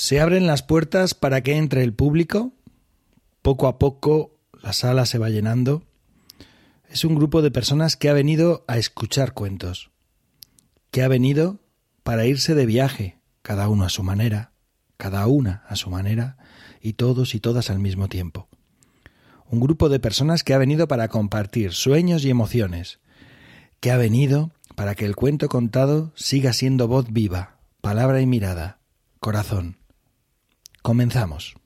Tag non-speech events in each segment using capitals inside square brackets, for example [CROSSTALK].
¿Se abren las puertas para que entre el público? Poco a poco la sala se va llenando. Es un grupo de personas que ha venido a escuchar cuentos, que ha venido para irse de viaje, cada uno a su manera, cada una a su manera, y todos y todas al mismo tiempo. Un grupo de personas que ha venido para compartir sueños y emociones, que ha venido para que el cuento contado siga siendo voz viva, palabra y mirada, corazón. Comenzamos.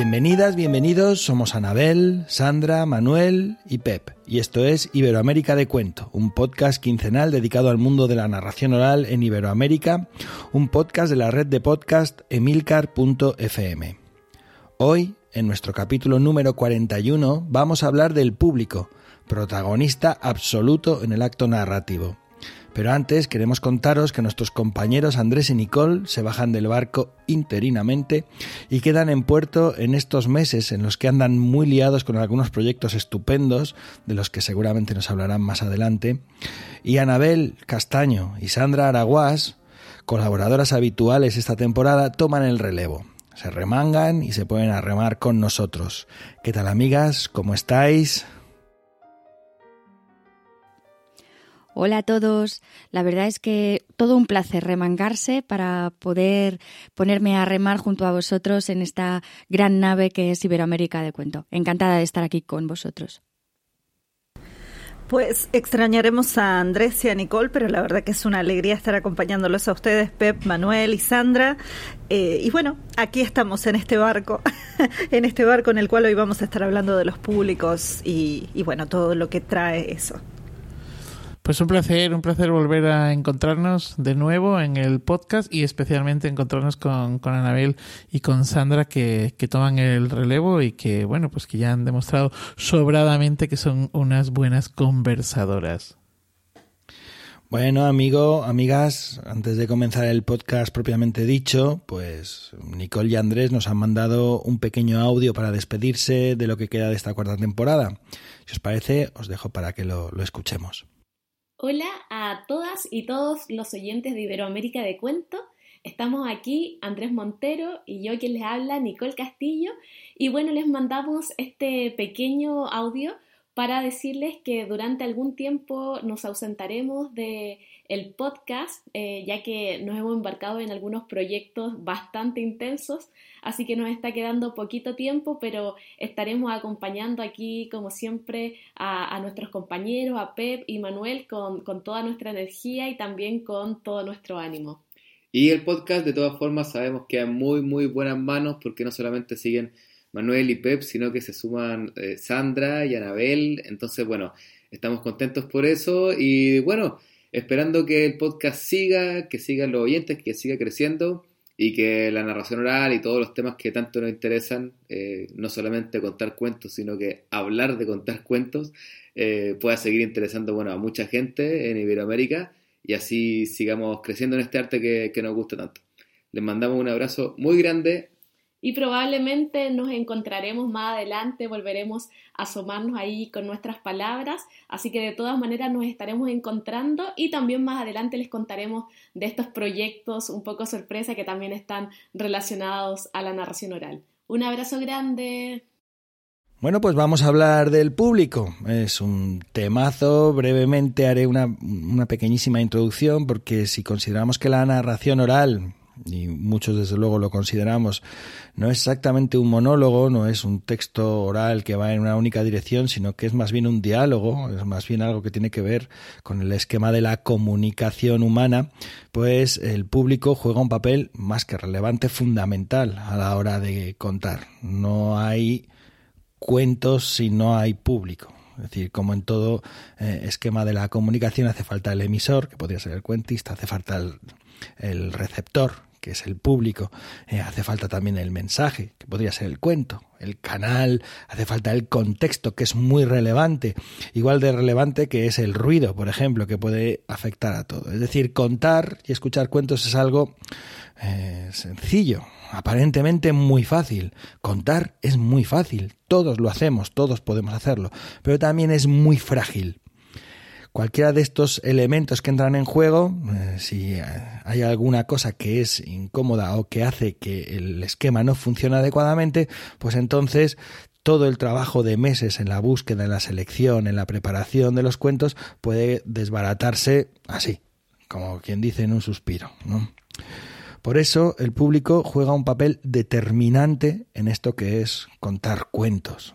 Bienvenidas, bienvenidos, somos Anabel, Sandra, Manuel y Pep, y esto es Iberoamérica de Cuento, un podcast quincenal dedicado al mundo de la narración oral en Iberoamérica, un podcast de la red de podcast emilcar.fm. Hoy, en nuestro capítulo número 41, vamos a hablar del público, protagonista absoluto en el acto narrativo. Pero antes queremos contaros que nuestros compañeros Andrés y Nicole se bajan del barco interinamente y quedan en puerto en estos meses en los que andan muy liados con algunos proyectos estupendos, de los que seguramente nos hablarán más adelante. Y Anabel Castaño y Sandra Araguás, colaboradoras habituales esta temporada, toman el relevo. Se remangan y se pueden a remar con nosotros. ¿Qué tal amigas? ¿Cómo estáis? Hola a todos. La verdad es que todo un placer remangarse para poder ponerme a remar junto a vosotros en esta gran nave que es Iberoamérica de Cuento. Encantada de estar aquí con vosotros. Pues extrañaremos a Andrés y a Nicole, pero la verdad que es una alegría estar acompañándolos a ustedes, Pep, Manuel y Sandra. Eh, y bueno, aquí estamos en este barco, [LAUGHS] en este barco en el cual hoy vamos a estar hablando de los públicos y, y bueno, todo lo que trae eso. Pues un placer, un placer volver a encontrarnos de nuevo en el podcast y especialmente encontrarnos con, con Anabel y con Sandra que, que, toman el relevo y que, bueno, pues que ya han demostrado sobradamente que son unas buenas conversadoras. Bueno, amigo, amigas, antes de comenzar el podcast propiamente dicho, pues Nicole y Andrés nos han mandado un pequeño audio para despedirse de lo que queda de esta cuarta temporada. Si os parece, os dejo para que lo, lo escuchemos. Hola a todas y todos los oyentes de Iberoamérica de Cuento. Estamos aquí, Andrés Montero y yo quien les habla, Nicole Castillo. Y bueno, les mandamos este pequeño audio para decirles que durante algún tiempo nos ausentaremos de el podcast, eh, ya que nos hemos embarcado en algunos proyectos bastante intensos, así que nos está quedando poquito tiempo, pero estaremos acompañando aquí, como siempre, a, nuestros compañeros, a Pep y Manuel, con, con toda nuestra energía y también con todo nuestro ánimo. Y el podcast, de todas formas, sabemos que en muy, muy buenas manos, porque no solamente siguen Manuel y Pep, sino que se suman eh, Sandra y Anabel. Entonces, bueno, estamos contentos por eso y bueno, esperando que el podcast siga, que sigan los oyentes, que siga creciendo y que la narración oral y todos los temas que tanto nos interesan, eh, no solamente contar cuentos, sino que hablar de contar cuentos, eh, pueda seguir interesando bueno, a mucha gente en Iberoamérica y así sigamos creciendo en este arte que, que nos gusta tanto. Les mandamos un abrazo muy grande y probablemente nos encontraremos más adelante, volveremos a asomarnos ahí con nuestras palabras, así que de todas maneras nos estaremos encontrando y también más adelante les contaremos de estos proyectos un poco sorpresa que también están relacionados a la narración oral. Un abrazo grande. Bueno, pues vamos a hablar del público. Es un temazo. Brevemente haré una, una pequeñísima introducción porque si consideramos que la narración oral y muchos desde luego lo consideramos, no es exactamente un monólogo, no es un texto oral que va en una única dirección, sino que es más bien un diálogo, es más bien algo que tiene que ver con el esquema de la comunicación humana, pues el público juega un papel más que relevante, fundamental a la hora de contar. No hay cuentos si no hay público. Es decir, como en todo eh, esquema de la comunicación hace falta el emisor, que podría ser el cuentista, hace falta el, receptor, que es el público, eh, hace falta también el mensaje, que podría ser el cuento, el canal, hace falta el contexto, que es muy relevante, igual de relevante que es el ruido, por ejemplo, que puede afectar a todo. Es decir, contar y escuchar cuentos es algo eh, sencillo, aparentemente muy fácil. Contar es muy fácil, todos lo hacemos, todos podemos hacerlo, pero también es muy frágil. Cualquiera de estos elementos que entran en juego, eh, si hay alguna cosa que es incómoda o que hace que el esquema no funcione adecuadamente, pues entonces todo el trabajo de meses en la búsqueda, en la selección, en la preparación de los cuentos puede desbaratarse así, como quien dice en un suspiro. Por eso el público juega un papel determinante en esto que es contar cuentos.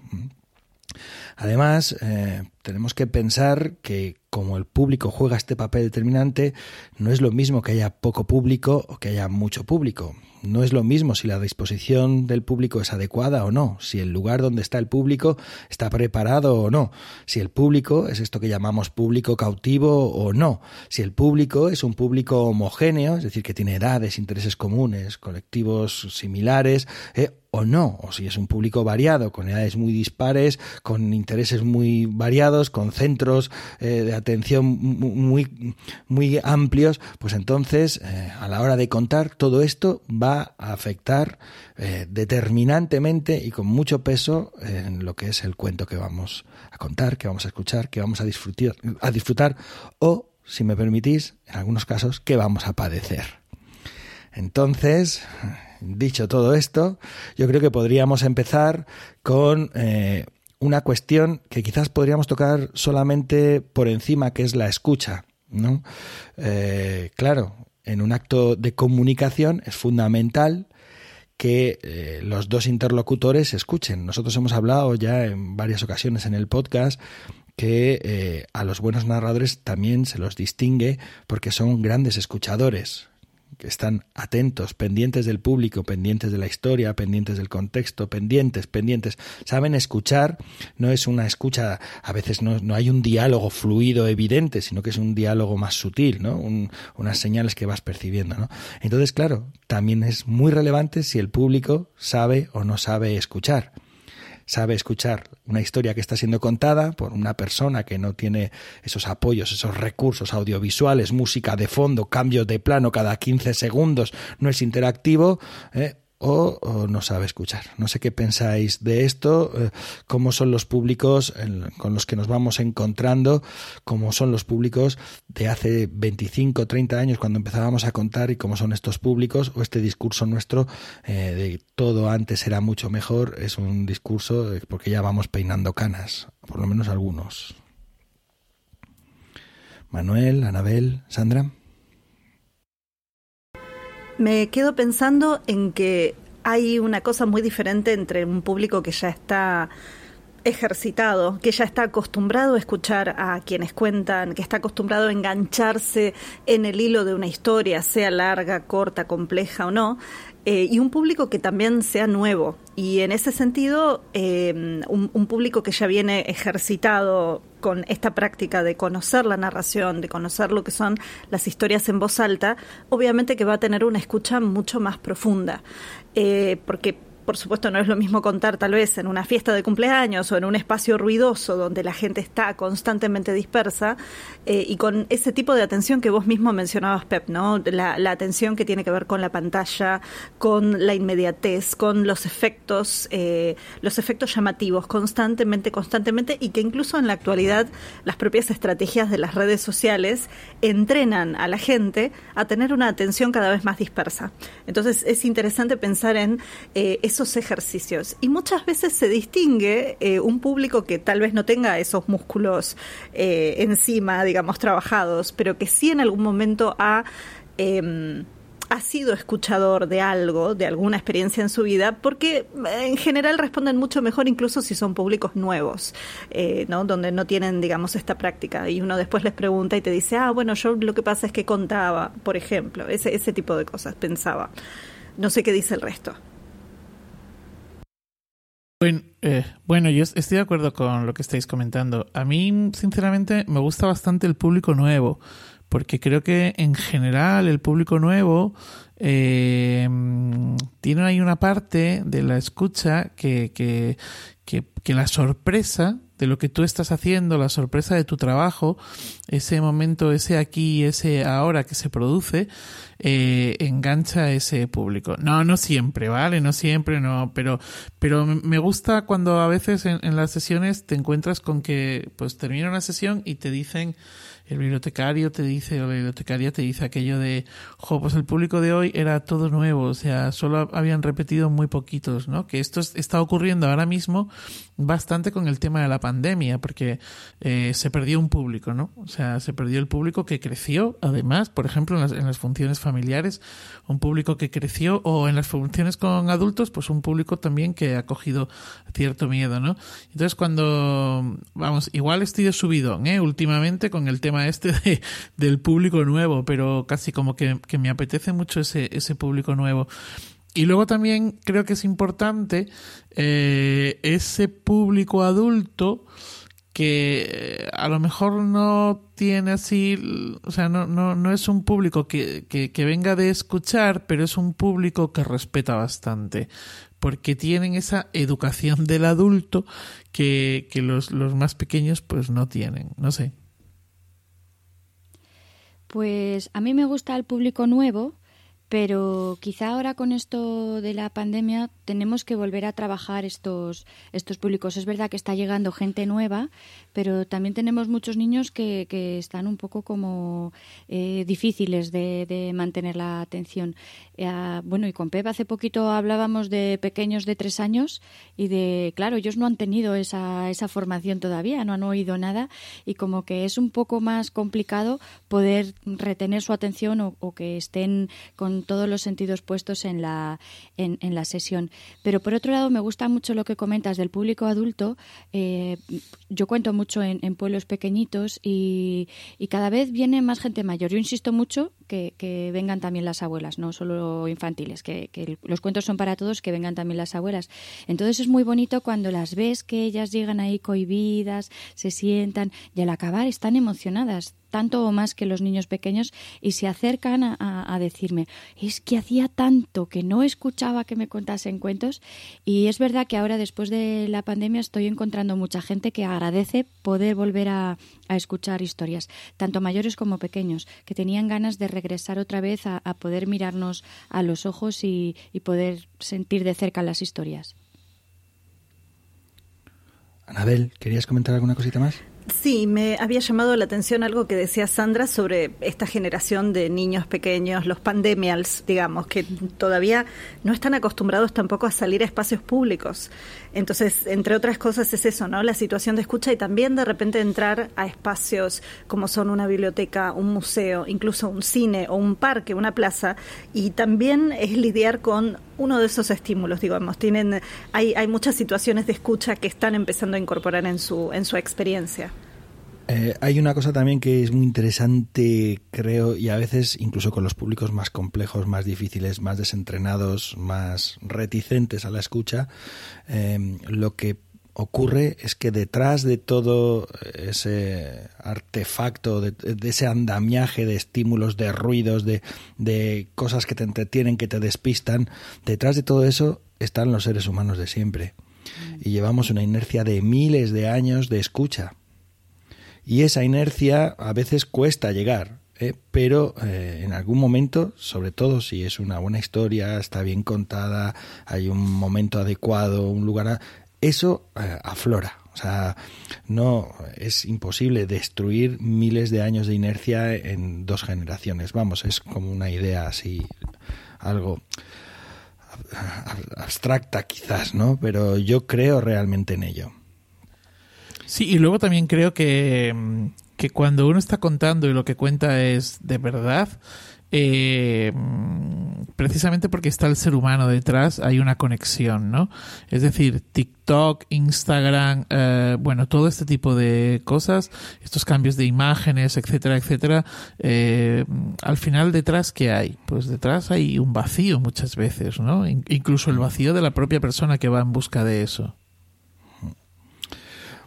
Además, eh, tenemos que pensar que como el público juega este papel determinante, no es lo mismo que haya poco público o que haya mucho público. No es lo mismo si la disposición del público es adecuada o no, si el lugar donde está el público está preparado o no, si el público es esto que llamamos público cautivo o no, si el público es un público homogéneo, es decir, que tiene edades, intereses comunes, colectivos similares, eh, o no, o si es un público variado, con edades muy dispares, con intereses muy variados, con centros eh, de atención muy, muy amplios, pues entonces eh, a la hora de contar todo esto va a afectar eh, determinantemente y con mucho peso en lo que es el cuento que vamos a contar, que vamos a escuchar, que vamos a disfrutar, a disfrutar o, si me permitís, en algunos casos, que vamos a padecer. Entonces, dicho todo esto, yo creo que podríamos empezar con eh, una cuestión que quizás podríamos tocar solamente por encima, que es la escucha. ¿no? Eh, claro, en un acto de comunicación es fundamental que eh, los dos interlocutores escuchen. Nosotros hemos hablado ya en varias ocasiones en el podcast que a los buenos narradores también se los distingue porque son grandes escuchadores que están atentos, pendientes del público, pendientes de la historia, pendientes del contexto, pendientes, pendientes, saben escuchar, no es una escucha, a veces no, no hay un diálogo fluido evidente, sino que es un diálogo más sutil, ¿no? unas señales que vas percibiendo, ¿no? Entonces, claro, también es muy relevante si el público sabe o no sabe escuchar sabe escuchar una historia que está siendo contada por una persona que no tiene esos apoyos, esos recursos audiovisuales, música de fondo, cambio de plano cada 15 segundos, no es interactivo, ¿eh? O, no sabe escuchar. No sé qué pensáis de esto, eh, cómo son los públicos con los que nos vamos encontrando, cómo son los públicos de hace 25, 30 años cuando empezábamos a contar y cómo son estos públicos o este discurso nuestro eh, de todo antes era mucho mejor, es un discurso porque ya vamos peinando canas, por lo menos algunos. Manuel, Anabel, Sandra. Me quedo pensando en que hay una cosa muy diferente entre un público que ya está ejercitado, que ya está acostumbrado a escuchar a quienes cuentan, que está acostumbrado a engancharse en el hilo de una historia, sea larga, corta, compleja o no, eh, y un público que también sea nuevo. Y en ese sentido, eh, un, público que ya viene ejercitado con esta práctica de conocer la narración, de conocer lo que son las historias en voz alta, obviamente que va a tener una escucha mucho más profunda. Eh, porque por supuesto no es lo mismo contar tal vez en una fiesta de cumpleaños o en un espacio ruidoso donde la gente está constantemente dispersa eh, y con ese tipo de atención que vos mismo mencionabas, Pep, ¿no? La, atención que tiene que ver con la pantalla, con la inmediatez, con los efectos, eh, los efectos llamativos constantemente, constantemente y que incluso en la actualidad las propias estrategias de las redes sociales entrenan a la gente a tener una atención cada vez más dispersa. Entonces es interesante pensar en eh, esos ejercicios. Y muchas veces se distingue eh, un público que tal vez no tenga esos músculos eh, encima, digamos, trabajados, pero que sí en algún momento ha... Em, ha sido escuchador de algo, de alguna experiencia en su vida, porque eh, en general responden mucho mejor incluso si son públicos nuevos, ¿no? donde no tienen, digamos, esta práctica. Y uno después les pregunta y te dice, ah, bueno, yo lo que pasa es que contaba, por ejemplo, ese, ese tipo de cosas, pensaba. No sé qué dice el resto. Bueno, eh, bueno, yo estoy de acuerdo con lo que estáis comentando. A mí, sinceramente, me gusta bastante el público nuevo, porque creo que en general el público nuevo eh, tiene ahí una parte de la escucha que, que, que la sorpresa de lo que tú estás haciendo, la sorpresa de tu trabajo, ese momento, ese aquí, ese ahora que se produce, eh, engancha a ese público. No, no siempre, ¿vale? No siempre, no, pero, pero me gusta cuando a veces en, en las sesiones te encuentras con que pues termina una sesión y te dicen el bibliotecario te dice o la bibliotecaria te dice aquello de, jo, pues el público de hoy era todo nuevo, o sea, solo habían repetido muy poquitos, ¿no? Que esto está ocurriendo ahora mismo bastante con el tema de la pandemia, porque eh, se perdió un público, ¿no? O sea, se perdió el público que creció, además, por ejemplo, en las, en las funciones familiares, un público que creció, o en las funciones con adultos, pues un público también que ha cogido cierto miedo, ¿no? Entonces, cuando, vamos, igual estoy de subidón, ¿eh? Últimamente con el tema este de, del público nuevo, pero casi como que, me apetece mucho ese, público nuevo. Y luego también creo que es importante eh, ese público adulto que eh, a lo mejor no tiene así, o sea, no, no, no es un público que, que, venga de escuchar, pero es un público que respeta bastante, porque tienen esa educación del adulto que, que los, los más pequeños pues no tienen, no sé. Pues a mí me gusta el público nuevo, pero quizá ahora con esto de la pandemia tenemos que volver a trabajar estos, estos públicos. Es verdad que está llegando gente nueva, pero también tenemos muchos niños que, que están un poco como eh, difíciles de, de, mantener la atención. Eh, bueno, y con Pep hace poquito hablábamos de pequeños de tres años y de, claro, ellos no han tenido esa, esa formación todavía, no han oído nada y como que es un poco más complicado poder retener su atención o, o que estén con todos los sentidos puestos en la, en, en la sesión. Pero por otro lado, me gusta mucho lo que comentas del público adulto. Eh, yo cuento mucho en, pueblos pequeñitos y, cada vez viene más gente mayor. Yo insisto mucho que, vengan también las abuelas, no solo infantiles, que, los cuentos son para todos, que vengan también las abuelas. Entonces es muy bonito cuando las ves que ellas llegan ahí cohibidas, se sientan y al acabar están emocionadas tanto o más que los niños pequeños y se acercan a, decirme, es que hacía tanto que no escuchaba que me contasen cuentos y es verdad que ahora después de la pandemia estoy encontrando mucha gente que agradece poder volver a, escuchar historias, tanto mayores como pequeños, que tenían ganas de regresar otra vez a, poder mirarnos a los ojos y poder sentir de cerca las historias. Anabel, ¿querías comentar alguna cosita más? Sí, me había llamado la atención algo que decía Sandra sobre esta generación de niños pequeños, los pandemials, digamos, que todavía no están acostumbrados tampoco a salir a espacios públicos. Entonces, entre otras cosas es eso, ¿no? La situación de escucha y también de repente entrar a espacios como son una biblioteca, un museo, incluso un cine o un parque, una plaza, y también es lidiar con uno de esos estímulos, digamos. Tienen, hay, hay muchas situaciones de escucha que están empezando a incorporar en su, en su experiencia. Eh, hay una cosa también que es muy interesante, creo, y a veces incluso con los públicos más complejos, más difíciles, más desentrenados, más reticentes a la escucha, eh, lo que ocurre es que detrás de todo ese artefacto, de, ese andamiaje de estímulos, de ruidos, de, de cosas que te entretienen, que te despistan, detrás de todo eso están los seres humanos de siempre. Y llevamos una inercia de miles de años de escucha y esa inercia a veces cuesta llegar, ¿eh? pero eh, en algún momento, sobre todo si es una buena historia, está bien contada, hay un momento adecuado, un lugar, eso eh, aflora. O sea, no es imposible destruir miles de años de inercia en dos generaciones. Vamos, es como una idea así, algo abstracta quizás, ¿no? Pero yo creo realmente en ello. Sí, y luego también creo que, que cuando uno está contando y lo que cuenta es de verdad, eh, precisamente porque está el ser humano detrás, hay una conexión, ¿no? Es decir, TikTok, Instagram, eh, bueno, todo este tipo de cosas, estos cambios de imágenes, etcétera, etcétera, eh, al final detrás, ¿qué hay? Pues detrás hay un vacío muchas veces, ¿no? Incluso el vacío de la propia persona que va en busca de eso.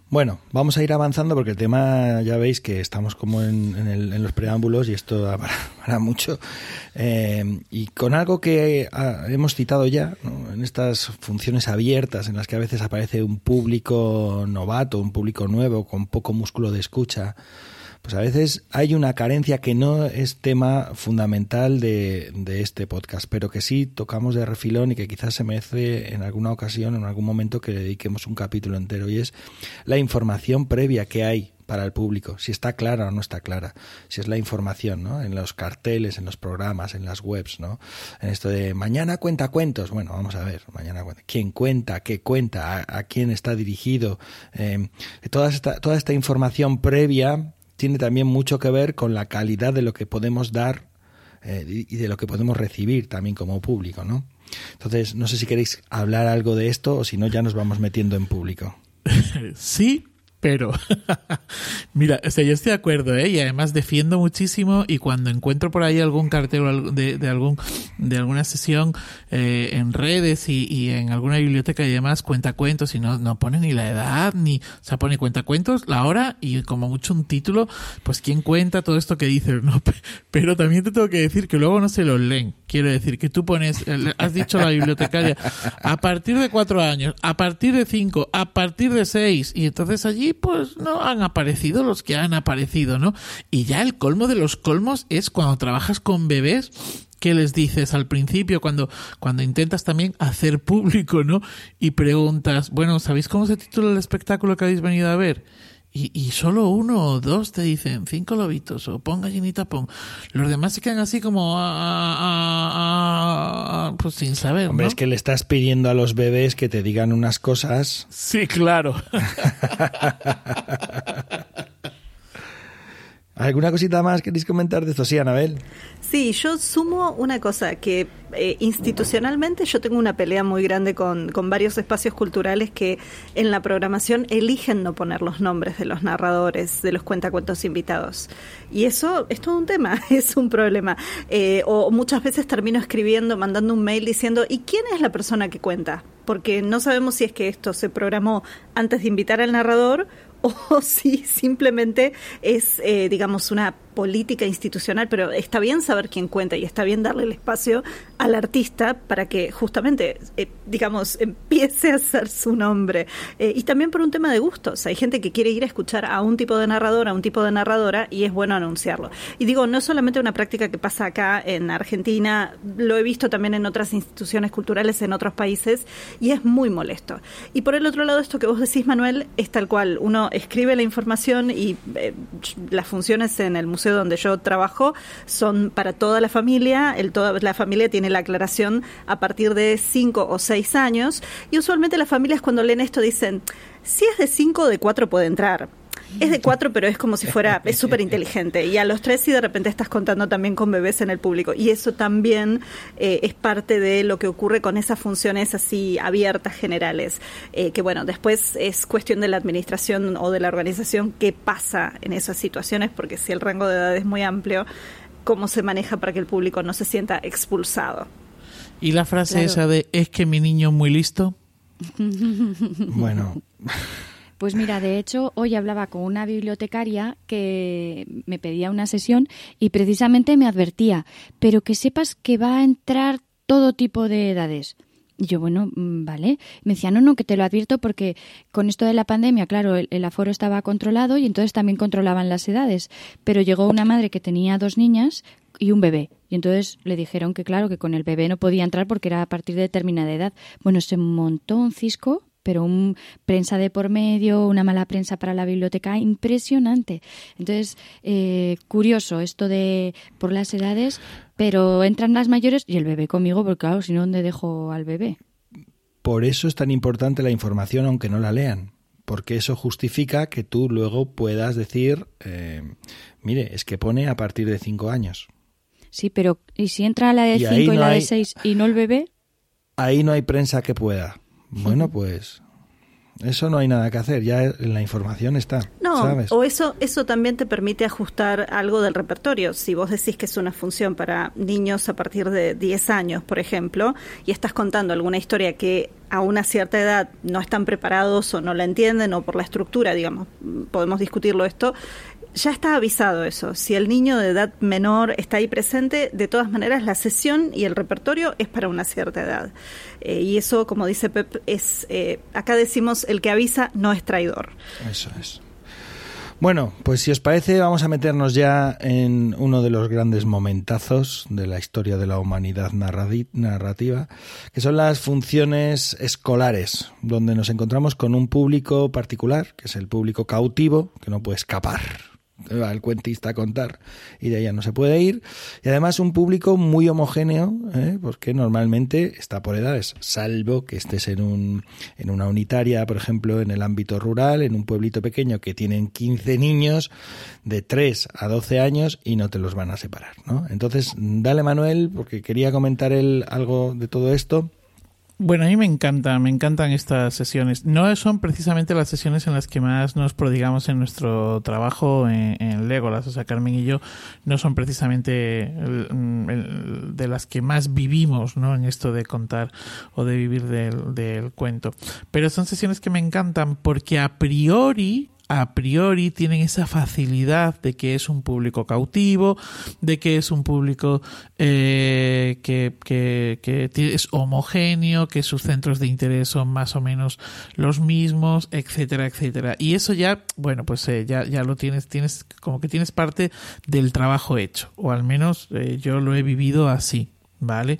Bueno, vamos a ir avanzando porque el tema ya veis que estamos como en, los preámbulos y esto da [LAUGHS] para, mucho. Eh, y con algo que hemos citado ya, en estas funciones abiertas en las que a veces aparece un público novato, un público nuevo, con poco músculo de escucha, pues a veces hay una carencia que no es tema fundamental de, este podcast, pero que sí tocamos de refilón y que quizás se merece en alguna ocasión, en algún momento que le dediquemos un capítulo entero, y es la información previa que hay para el público, si está clara o no está clara, si es la información, ¿no? En los carteles, en los programas, en las webs, ¿no? En esto de mañana cuenta cuentos, bueno, vamos a ver, mañana cuenta, quién cuenta, qué cuenta, a, quién está dirigido, eh, toda, esta, toda esta información previa tiene también mucho que ver con la calidad de lo que podemos dar eh, y de lo que podemos recibir también como público, ¿no? Entonces, no sé si queréis hablar algo de esto o si no, ya nos vamos metiendo en público. [LAUGHS] sí, pero [LAUGHS] mira, o sea, yo estoy de acuerdo, ¿eh? Y además defiendo muchísimo y cuando encuentro por ahí algún cartel de, algún de alguna sesión eh, en redes y, en alguna biblioteca y demás cuenta cuentos y no, no pone ni la edad ni, o sea, pone cuenta cuentos, la hora y como mucho un título, pues quién cuenta todo esto que dices, [LAUGHS] ¿no? Pero también te tengo que decir que luego no se lo leen. Quiero decir que tú pones, has dicho la bibliotecaria, a partir de cuatro años, a partir de cinco, a partir de seis y entonces allí pues no han aparecido los que han aparecido, ¿no? Y ya el colmo de los colmos es cuando trabajas con bebés ¿Qué les dices al principio cuando, cuando intentas también hacer público, ¿no? Y preguntas, bueno, ¿sabéis cómo se titula el espectáculo que habéis venido a ver? Y, y solo uno o dos te dicen cinco lobitos o pon gallinita pon. Los demás se quedan así como pues sin saber. Hombre, es que le estás pidiendo a los bebés que te digan unas cosas. Sí, claro. [LAUGHS] ¿Alguna cosita más queréis comentar de esto? Sí, Anabel. Sí, yo sumo una cosa, que eh, institucionalmente yo tengo una pelea muy grande con, con, varios espacios culturales que en la programación eligen no poner los nombres de los narradores, de los cuentacuentos invitados. Y eso es todo un tema, [LAUGHS] es un problema. Eh, o muchas veces termino escribiendo, mandando un mail diciendo, ¿y quién es la persona que cuenta? Porque no sabemos si es que esto se programó antes de invitar al narrador [LAUGHS] o si simplemente es, eh, digamos, una política institucional, pero está bien saber quién cuenta y está bien darle el espacio al artista para que justamente, eh, digamos, [LAUGHS] empiece a hacer su nombre. Eh, y también por un tema de gustos. Hay gente que quiere ir a escuchar a un tipo de narrador, a un tipo de narradora, y es bueno anunciarlo. Y digo, no es solamente una práctica que pasa acá en Argentina, lo he visto también en otras instituciones culturales en otros países, y es muy molesto. Y por el otro lado, esto que vos decís, Manuel, es tal cual. Uno escribe la información y eh, las funciones en el museo donde yo trabajo son para toda la familia. El, toda la familia tiene la aclaración a partir de 5 o 6 años. Y usualmente las familias cuando leen esto dicen, si es de 5 o de 4 puede entrar es de cuatro, pero es como si fuera, es súper inteligente. Y a los tres y de repente estás contando también con bebés en el público. Y eso también eh, es parte de lo que ocurre con esas funciones así abiertas generales. Eh, que bueno, después es cuestión de la administración o de la organización qué pasa en esas situaciones, porque si el rango de edad es muy amplio, cómo se maneja para que el público no se sienta expulsado. ¿Y la frase esa de es que mi niño es muy listo? [LAUGHS] bueno. Pues mira, de hecho, hoy hablaba con una bibliotecaria que me pedía una sesión y precisamente me advertía, pero que sepas que va a entrar todo tipo de edades. Y yo, bueno, mm, vale. Me decía, no, no, que te lo advierto porque con esto de la pandemia, claro, el, aforo estaba controlado y entonces también controlaban las edades. Pero llegó una madre que tenía dos niñas y un bebé. Y entonces le dijeron que, claro, que con el bebé no podía entrar porque era a partir de determinada edad. Bueno, se montó un cisco pero un prensa de por medio, una mala prensa para la biblioteca, impresionante. Entonces, eh, curioso esto de por las edades, pero entran las mayores y el bebé conmigo, porque claro, si no, ¿dónde dejo al bebé? Por eso es tan importante la información, aunque no la lean, porque eso justifica que tú luego puedas decir, eh, mire, es que pone a partir de cinco años. Sí, pero ¿y si entra la de cinco y, la de seis y no el bebé? Ahí no hay prensa que pueda. Bueno, pues Eso no hay nada que hacer, ya la información está. No, ¿sabes? o eso, eso también te permite ajustar algo del repertorio. Si vos decís que es una función para niños a partir de 10 años, por ejemplo, y estás contando alguna historia que a una cierta edad no están preparados o no la entienden o por la estructura, digamos, podemos discutirlo esto, ya está avisado eso. Si el niño de edad menor está ahí presente, de todas maneras la sesión y el repertorio es para una cierta edad. Eh, y eso, como dice Pep, es eh, acá decimos el que avisa no es traidor. Eso es. Bueno, pues si os parece vamos a meternos ya en uno de los grandes momentazos de la historia de la humanidad narrativa, que son las funciones escolares, donde nos encontramos con un público particular, que es el público cautivo, que no puede escapar va el cuentista a contar y de ya no se puede ir. Y además un público muy homogéneo, ¿eh? porque normalmente está por edades, salvo que estés en, un, en una unitaria, por ejemplo, en el ámbito rural, en un pueblito pequeño que tienen 15 niños de 3 a 12 años y no te los van a separar. ¿no? Entonces, dale Manuel, porque quería comentar él algo de todo esto. Bueno, a mí me encanta, me encantan estas sesiones. No son precisamente las sesiones en las que más nos prodigamos en nuestro trabajo en, en Legolas. O sea, Carmen y yo no son precisamente de las que más vivimos, ¿no? En esto de contar o de vivir del cuento. Pero son sesiones que me encantan porque a priori a priori tienen esa facilidad de que es un público cautivo, de que es un público eh, que, es homogéneo, que sus centros de interés son más o menos los mismos, etcétera, etcétera. Y eso ya, bueno, pues eh, ya, ya lo tienes, tienes, como que tienes parte del trabajo hecho, o al menos eh, yo lo he vivido así. ¿Vale?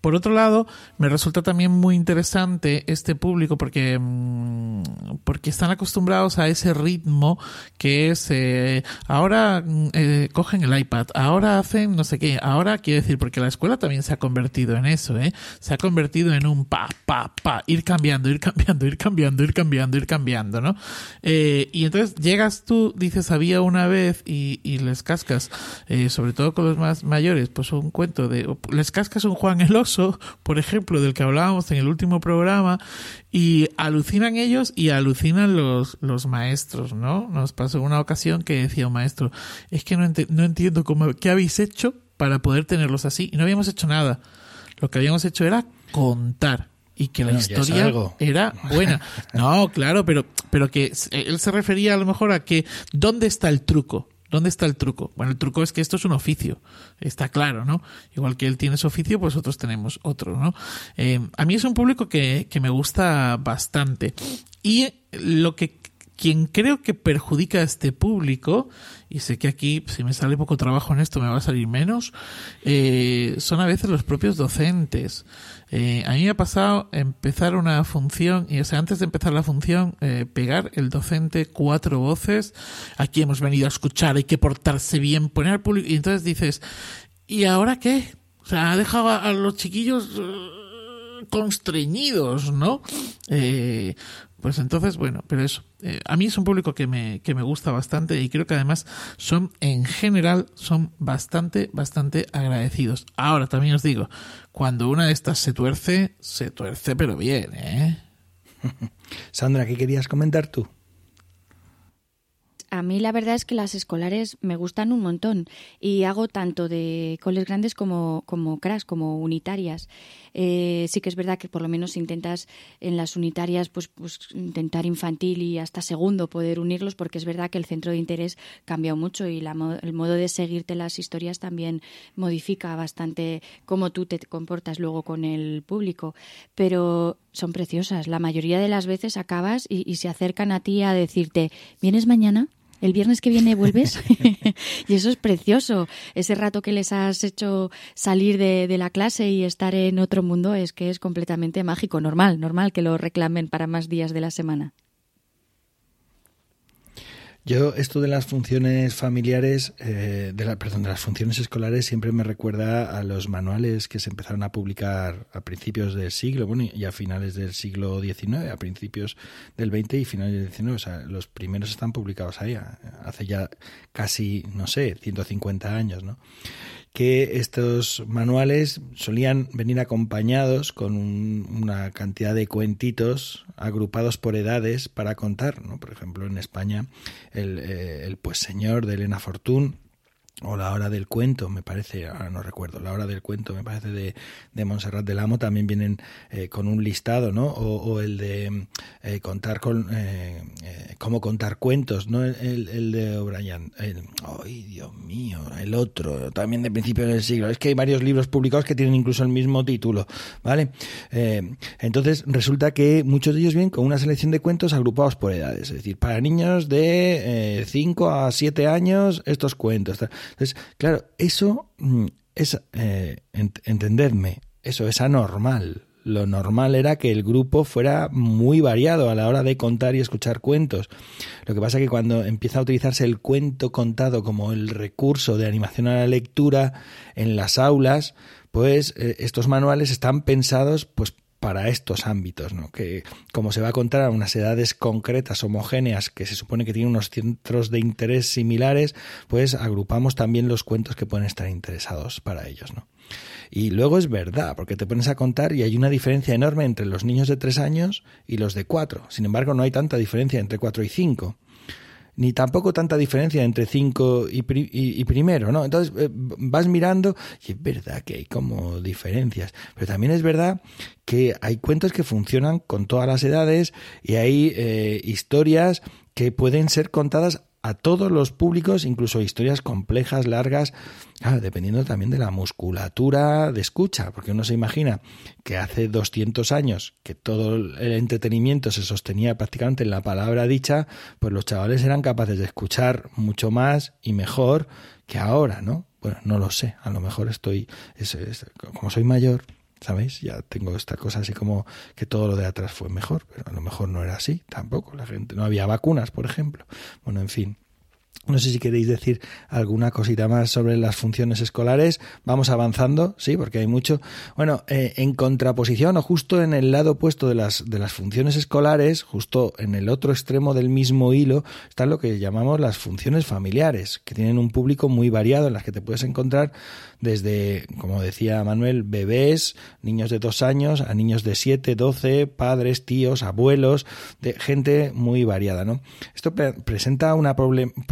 Por otro lado, me resulta también muy interesante este público porque, mm, porque están acostumbrados a ese ritmo que es eh, ahora mm, eh, cogen el iPad, ahora hacen no sé qué, ahora quiero decir, porque la escuela también se ha convertido en eso, ¿eh? Se ha convertido en un pa, pa, pa, ir cambiando, ir cambiando, ir cambiando, ir cambiando, ir cambiando, ¿no? Eh, y entonces llegas tú, dices, había una vez y, y les cascas, sobre todo con los más mayores, pues un cuento de, les cascas un Juan el Oso, por ejemplo, del que hablábamos en el último programa, y alucinan ellos y alucinan los, los maestros, ¿no? Nos pasó una ocasión que decía un maestro, es que no, no entiendo cómo, qué habéis hecho para poder tenerlos así, y no habíamos hecho nada. Lo que habíamos hecho era contar y que la historia era buena. [LAUGHS] No, claro, pero, pero que él se refería a lo mejor a que ¿dónde está el truco? ¿Dónde está el truco? Bueno, el truco es que esto es un oficio, está claro, ¿no? Igual que él tiene su oficio, pues nosotros tenemos otro, ¿no? Eh, a mí es un público que, que me gusta bastante. Y lo que quien creo que perjudica a este público, y sé que aquí si me sale poco trabajo en esto me va a salir menos, eh, son a veces los propios docentes. Eh, a mí me ha pasado empezar una función y, o sea, antes de empezar la función, eh, pegar el docente cuatro voces. Aquí hemos venido a escuchar, hay que portarse bien, poner al público. Y entonces dices, ¿y ahora qué? O sea, ha dejado a, los chiquillos uh, constreñidos, ¿no? Eh, pues entonces, bueno, pero eso. Eh, a mí es un público que me, que me gusta bastante y creo que además son, en general, son bastante, bastante agradecidos. Ahora también os digo, cuando una de estas se tuerce, se tuerce pero bien, ¿eh? [LAUGHS] Sandra, ¿qué querías comentar tú? A mí la verdad es que las escolares me gustan un montón y hago tanto de coles grandes como, como crash, como unitarias. Eh, sí que es verdad que por lo menos intentas en las unitarias pues, pues intentar infantil y hasta segundo poder unirlos porque es verdad que el centro de interés cambia mucho y la, el modo de seguirte las historias también modifica bastante cómo tú te comportas luego con el público. Pero son preciosas. La mayoría de las veces acabas y, y se acercan a ti a decirte, ¿vienes mañana? El viernes que viene vuelves. [LAUGHS] [LAUGHS] y eso es precioso. Ese rato que les has hecho salir de, de, la clase y estar en otro mundo es que es completamente mágico. Normal, normal que lo reclamen para más días de la semana. Yo esto de las funciones familiares, eh, de la, perdón, de las funciones escolares siempre me recuerda a los manuales que se empezaron a publicar a principios del siglo, bueno, y a finales del siglo XIX, a principios del XX y finales del XIX. O sea, los primeros están publicados ahí, hace ya casi, no sé, 150 años, ¿no? Que estos manuales solían venir acompañados con una cantidad de cuentitos agrupados por edades para contar. ¿no? Por ejemplo, en España, el, eh, el Pues Señor de Elena Fortún o la hora del cuento, me parece, ahora no recuerdo, la hora del cuento, me parece, de, de Montserrat del Amo, también vienen eh, con un listado, ¿no? O, el de eh, contar con, eh, cómo contar cuentos, ¿no? El, de O'Brien, ay, Dios mío, el otro, también de principios del siglo. Es que hay varios libros publicados que tienen incluso el mismo título, ¿vale? entonces, resulta que muchos de ellos vienen con una selección de cuentos agrupados por edades, es decir, para niños de 5 a 7 años, estos cuentos. Entonces, claro, eso mm, es, eh, entendedme, eso es anormal. Lo normal era que el grupo fuera muy variado a la hora de contar y escuchar cuentos. Lo que pasa es que cuando empieza a utilizarse el cuento contado como el recurso de animación a la lectura en las aulas, pues eh, estos manuales están pensados pues para estos ámbitos, ¿no? que como se va a contar a unas edades concretas, homogéneas, que se supone que tienen unos centros de interés similares, pues agrupamos también los cuentos que pueden estar interesados para ellos. ¿no? Y luego es verdad, porque te pones a contar y hay una diferencia enorme entre los niños de tres años y los de cuatro. Sin embargo, no hay tanta diferencia entre cuatro y cinco ni tampoco tanta diferencia entre 5 y, primero, ¿no? Entonces eh, vas mirando y es verdad que hay como diferencias, pero también es verdad que hay cuentos que funcionan con todas las edades y hay eh, historias que pueden ser contadas a todos los públicos, incluso historias complejas, largas, dependiendo también de la musculatura de escucha, porque uno se imagina que hace 200 años que todo el entretenimiento se sostenía prácticamente en la palabra dicha, pues los chavales eran capaces de escuchar mucho más y mejor que ahora, ¿no? Bueno, no lo sé, a lo mejor estoy, como soy mayor, ¿sabéis? Ya tengo esta cosa así como que todo lo de atrás fue mejor, pero a lo mejor no era así tampoco. La gente no había vacunas, por ejemplo. Bueno, en fin. No sé si queréis decir alguna cosita más sobre las funciones escolares. Vamos avanzando, sí, porque hay mucho. Bueno, eh, en contraposición o justo en el lado opuesto de las, de las funciones escolares, justo en el otro extremo del mismo hilo, están lo que llamamos las funciones familiares, que tienen un público muy variado en las que te puedes encontrar desde, como decía Manuel, bebés, niños de dos años, a niños de siete, doce, padres, tíos, abuelos, de gente muy variada, ¿no? Esto presenta una,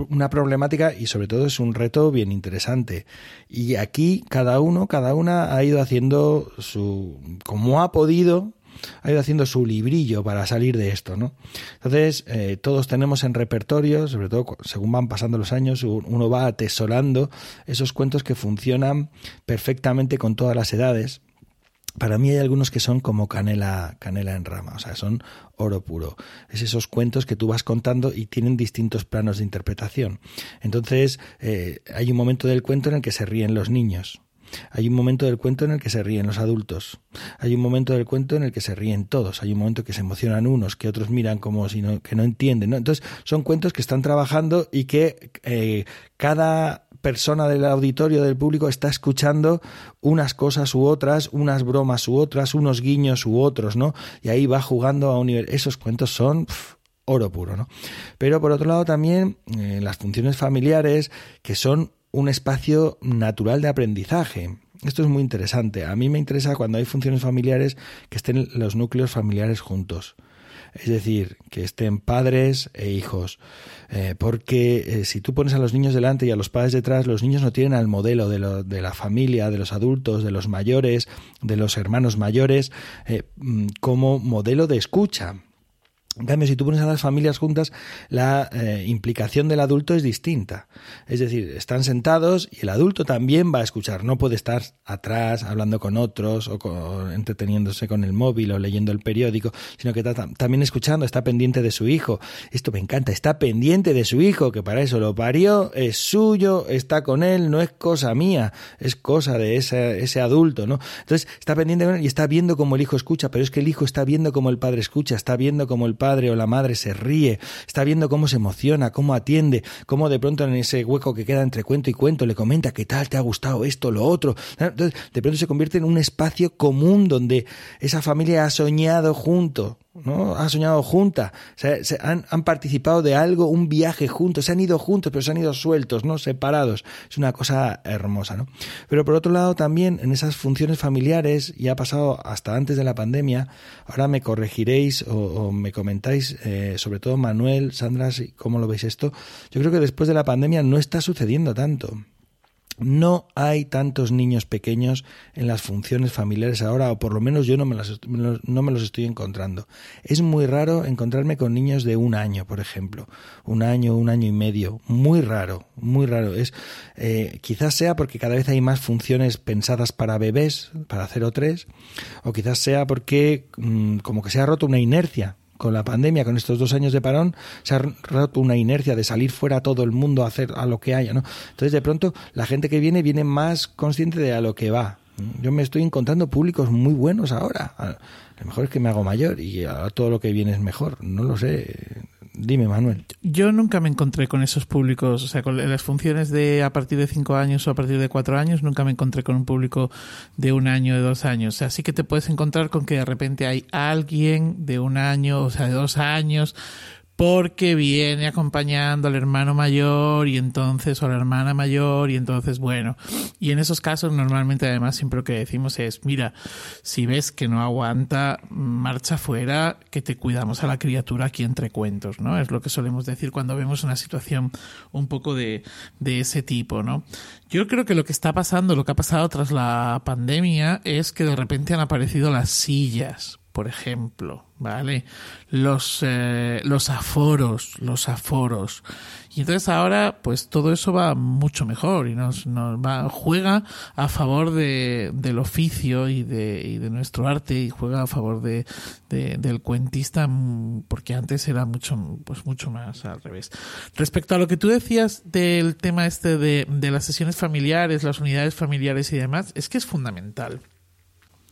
una problemática y sobre todo es un reto bien interesante. Y aquí cada uno, cada una ha ido haciendo su, como ha podido, ha ido haciendo su librillo para salir de esto, ¿no? Entonces, eh, todos tenemos en repertorio, sobre todo según van pasando los años, uno va atesorando esos cuentos que funcionan perfectamente con todas las edades. Para mí hay algunos que son como canela, canela en rama, o sea, son oro puro. Es esos cuentos que tú vas contando y tienen distintos planos de interpretación. Entonces, eh, hay un momento del cuento en el que se ríen los niños. Hay un momento del cuento en el que se ríen los adultos. Hay un momento del cuento en el que se ríen todos. Hay un momento que se emocionan unos, que otros miran como si no, que no entienden. ¿no? Entonces, son cuentos que están trabajando y que eh, cada persona del auditorio, del público, está escuchando unas cosas u otras, unas bromas u otras, unos guiños u otros, ¿no? Y ahí va jugando a un nivel. Esos cuentos son oro puro, ¿no? Pero por otro lado también eh, las funciones familiares, que son un espacio natural de aprendizaje. Esto es muy interesante. A mí me interesa cuando hay funciones familiares que estén los núcleos familiares juntos. Es decir, que estén padres e hijos. Eh, porque eh, si tú pones a los niños delante y a los padres detrás, los niños no tienen al modelo de, de la familia, de los adultos, de los mayores, de los hermanos mayores, eh, mm, como modelo de escucha. En cambio, si tú pones a las familias juntas, la eh, implicación del adulto es distinta. Es decir, están sentados y el adulto también va a escuchar. No puede estar atrás hablando con otros o entreteniéndose con el móvil o leyendo el periódico, sino que está también escuchando, está pendiente de su hijo. Esto me encanta, está pendiente de su hijo, que para eso lo parió, es suyo, está con él, no es cosa mía, es cosa de ese, ese adulto, ¿no? Entonces, está pendiente y está viendo cómo el hijo escucha, pero es que el hijo está viendo cómo el padre escucha, está viendo cómo el padre o la madre se ríe, está viendo cómo se emociona, cómo atiende, cómo de pronto en ese hueco que queda entre cuento y cuento le comenta qué tal, te ha gustado esto, lo otro. Entonces, de pronto se convierte en un espacio común donde esa familia ha soñado junto ¿no? Ha soñado junta, se, han, han, participado de algo, un viaje juntos, se han ido juntos, pero se han ido sueltos, ¿no? Separados. Es una cosa hermosa, ¿no? Pero por otro lado, también en esas funciones familiares, y ha pasado hasta antes de la pandemia, ahora me corregiréis o, me comentáis, eh, sobre todo Manuel, Sandra, cómo lo veis esto. Yo creo que después de la pandemia no está sucediendo tanto. No hay tantos niños pequeños en las funciones familiares ahora, o por lo menos yo no me, las, no me los estoy encontrando. Es muy raro encontrarme con niños de un año, por ejemplo, un año, un año y medio. Muy raro, muy raro. Es eh, quizás sea porque cada vez hay más funciones pensadas para bebés, para 0-3, o quizás sea porque mm, como que se ha roto una inercia con la pandemia, con estos dos años de parón, se ha roto una inercia de salir fuera a todo el mundo a hacer a lo que haya, ¿no? Entonces, de pronto, la gente que viene viene más consciente de a lo que va. Yo me estoy encontrando públicos muy buenos ahora. Lo mejor es que me hago mayor y ahora todo lo que viene es mejor. No lo sé. Dime, Manuel. Yo nunca me encontré con esos públicos, o sea, con las funciones de a partir de cinco años o a partir de cuatro años, nunca me encontré con un público de un año, de dos años. O sea, sí que te puedes encontrar con que de repente hay alguien de un año, o sea, de dos años, porque viene acompañando al hermano mayor y entonces o a la hermana mayor y entonces bueno. Y en esos casos normalmente además siempre lo que decimos es mira si ves que no aguanta marcha fuera que te cuidamos a la criatura aquí entre cuentos no es lo que solemos decir cuando vemos una situación un poco de, de ese tipo no yo creo que lo que está pasando lo que ha pasado tras la pandemia es que de repente han aparecido las sillas por ejemplo, ¿vale? Los, eh, los aforos, los aforos. Y entonces ahora, pues todo eso va mucho mejor y nos, nos va, juega a favor de, del oficio y de, y de nuestro arte y juega a favor de, de, del cuentista mm, porque antes era mucho, pues mucho más al revés. Respecto a lo que tú decías del tema este de, de las sesiones familiares, las unidades familiares y demás, es que es fundamental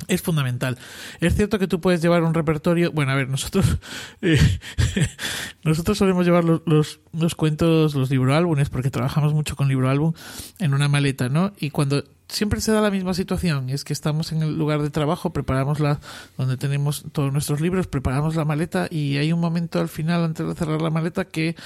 es fundamental. Es cierto que tú puedes llevar un repertorio. Bueno, a ver, nosotros [LAUGHS] eh, [LAUGHS] nosotros solemos llevar los, los, los cuentos, los libroálbumes, porque trabajamos mucho con libroálbum en una maleta, ¿no? Y cuando siempre se da la misma situación, es que estamos en el lugar de trabajo, preparamos la, donde tenemos todos nuestros libros, preparamos la maleta y hay un momento al final, antes de cerrar la maleta, que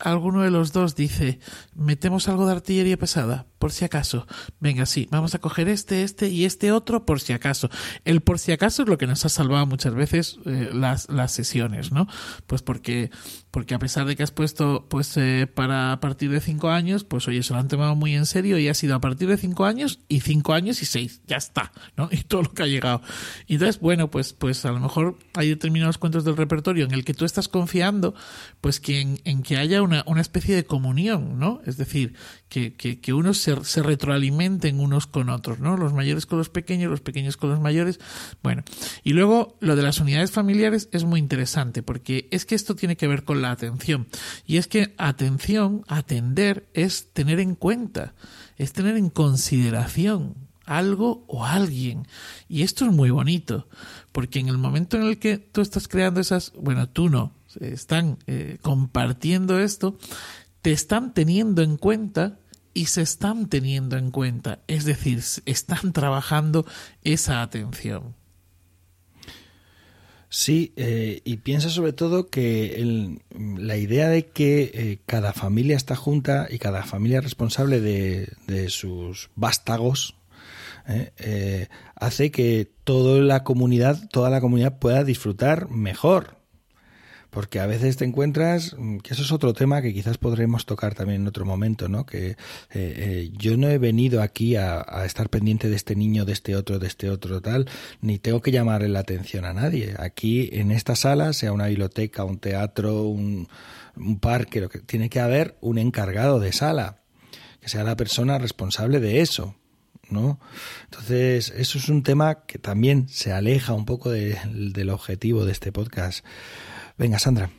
alguno de los dos dice, metemos algo de artillería pesada, por si acaso. Venga, sí, vamos a coger este, este y este otro por si acaso. El por si acaso es lo que nos ha salvado muchas veces eh, las, las sesiones, ¿no? Pues porque, porque a pesar de que has puesto, pues, eh, para a partir de cinco años, pues oye, se lo han tomado muy en serio y ha sido a partir de cinco años y cinco años y seis, ya está, ¿no? [LAUGHS] Y todo lo que ha llegado. Y entonces, bueno, pues, pues a lo mejor hay determinados cuentos del repertorio en el que tú estás confiando, pues que en, en que haya una, una especie de comunión, ¿no? Es decir, que, que, que unos se, se, retroalimenten unos con otros, ¿no? Los mayores con los pequeños, los pequeños con los mayores. Bueno, y luego lo de las unidades familiares es muy interesante porque es que esto tiene que ver con la atención. Y es que atención, atender, es tener en cuenta, es tener en consideración algo o alguien. Y esto es muy bonito, porque en el momento en el que tú estás creando esas, bueno, tú no, están eh, compartiendo esto, te están teniendo en cuenta y se están teniendo en cuenta, es decir, están trabajando esa atención. Sí, eh, y piensa sobre todo que el, la idea de que eh, cada familia está junta y cada familia es responsable de, de sus vástagos eh, hace que toda la comunidad, toda la comunidad pueda disfrutar mejor porque a veces te encuentras, mm, que eso es otro tema que quizás podremos tocar también en otro momento, ¿no? Que eh, eh, yo no he venido aquí a, estar pendiente de este niño, de este otro, de este otro, tal, ni tengo que llamarle la atención a nadie. Aquí en esta sala, sea una biblioteca, un teatro, un, un parque, lo que tiene que haber un encargado de sala, que sea la persona responsable de eso. ¿no? Entonces, eso es un tema que también se aleja un poco de, del objetivo de este podcast. Venga, Sandra.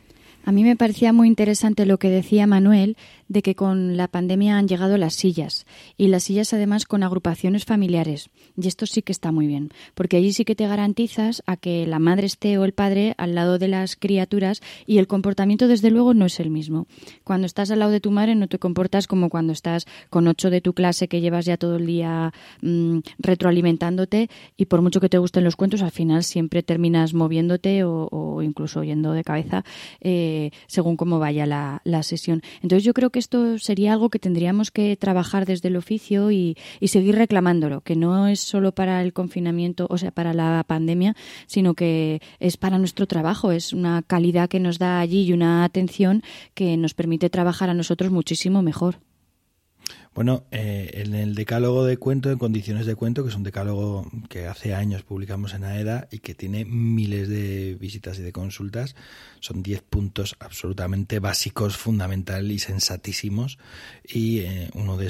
A mí me parecía muy interesante lo que decía Manuel de que con la pandemia han llegado las sillas y las sillas además con agrupaciones familiares. Y esto sí que está muy bien, porque allí sí que te garantizas a que la madre esté o el padre al lado de las criaturas y el comportamiento desde luego no es el mismo. Cuando estás al lado de tu madre no te comportas como cuando estás con ocho de tu clase que llevas ya todo el día mm, retroalimentándote y por mucho que te gusten los cuentos al final siempre terminas moviéndote o, incluso yendo de cabeza. Eh, según cómo vaya la, sesión. Entonces yo creo que esto sería algo que tendríamos que trabajar desde el oficio y, seguir reclamándolo, que no es solo para el confinamiento, o sea, para la pandemia, sino que es para nuestro trabajo, es una calidad que nos da allí y una atención que nos permite trabajar a nosotros muchísimo mejor. Bueno, eh, en el decálogo de cuento, en condiciones de cuento, que es un decálogo que hace años publicamos en AEDA y que tiene miles de visitas y de consultas, son 10 puntos absolutamente básicos, fundamental y sensatísimos. Y eh, uno de,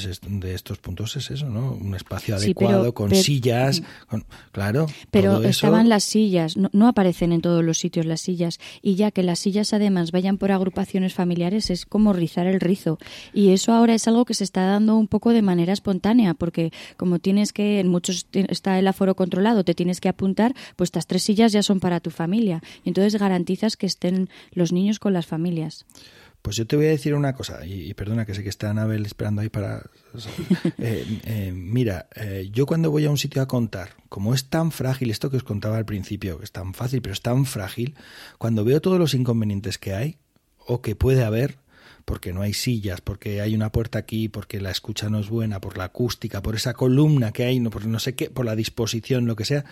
estos puntos es eso, ¿no? Un espacio adecuado, con sillas, claro. Pero estaban las sillas, no, no aparecen en todos los sitios las sillas. Y ya que las sillas además vayan por agrupaciones familiares, es como rizar el rizo. Y eso ahora es algo que se está dando un poco de manera espontánea, porque como tienes que, en muchos está el aforo controlado, te tienes que apuntar, pues estas tres sillas ya son para tu familia. Y entonces garantizas que estén los niños con las familias. Pues yo te voy a decir una cosa, y, perdona que sé que está Anabel esperando ahí para... Eh, eh, mira, eh, yo cuando voy a un sitio a contar, como es tan frágil, esto que os contaba al principio, que es tan fácil, pero es tan frágil, cuando veo todos los inconvenientes que hay, o que puede haber, porque no hay sillas, porque hay una puerta aquí, porque la escucha no es buena, por la acústica, por esa columna que hay, no, por no sé qué, por la disposición, lo que sea.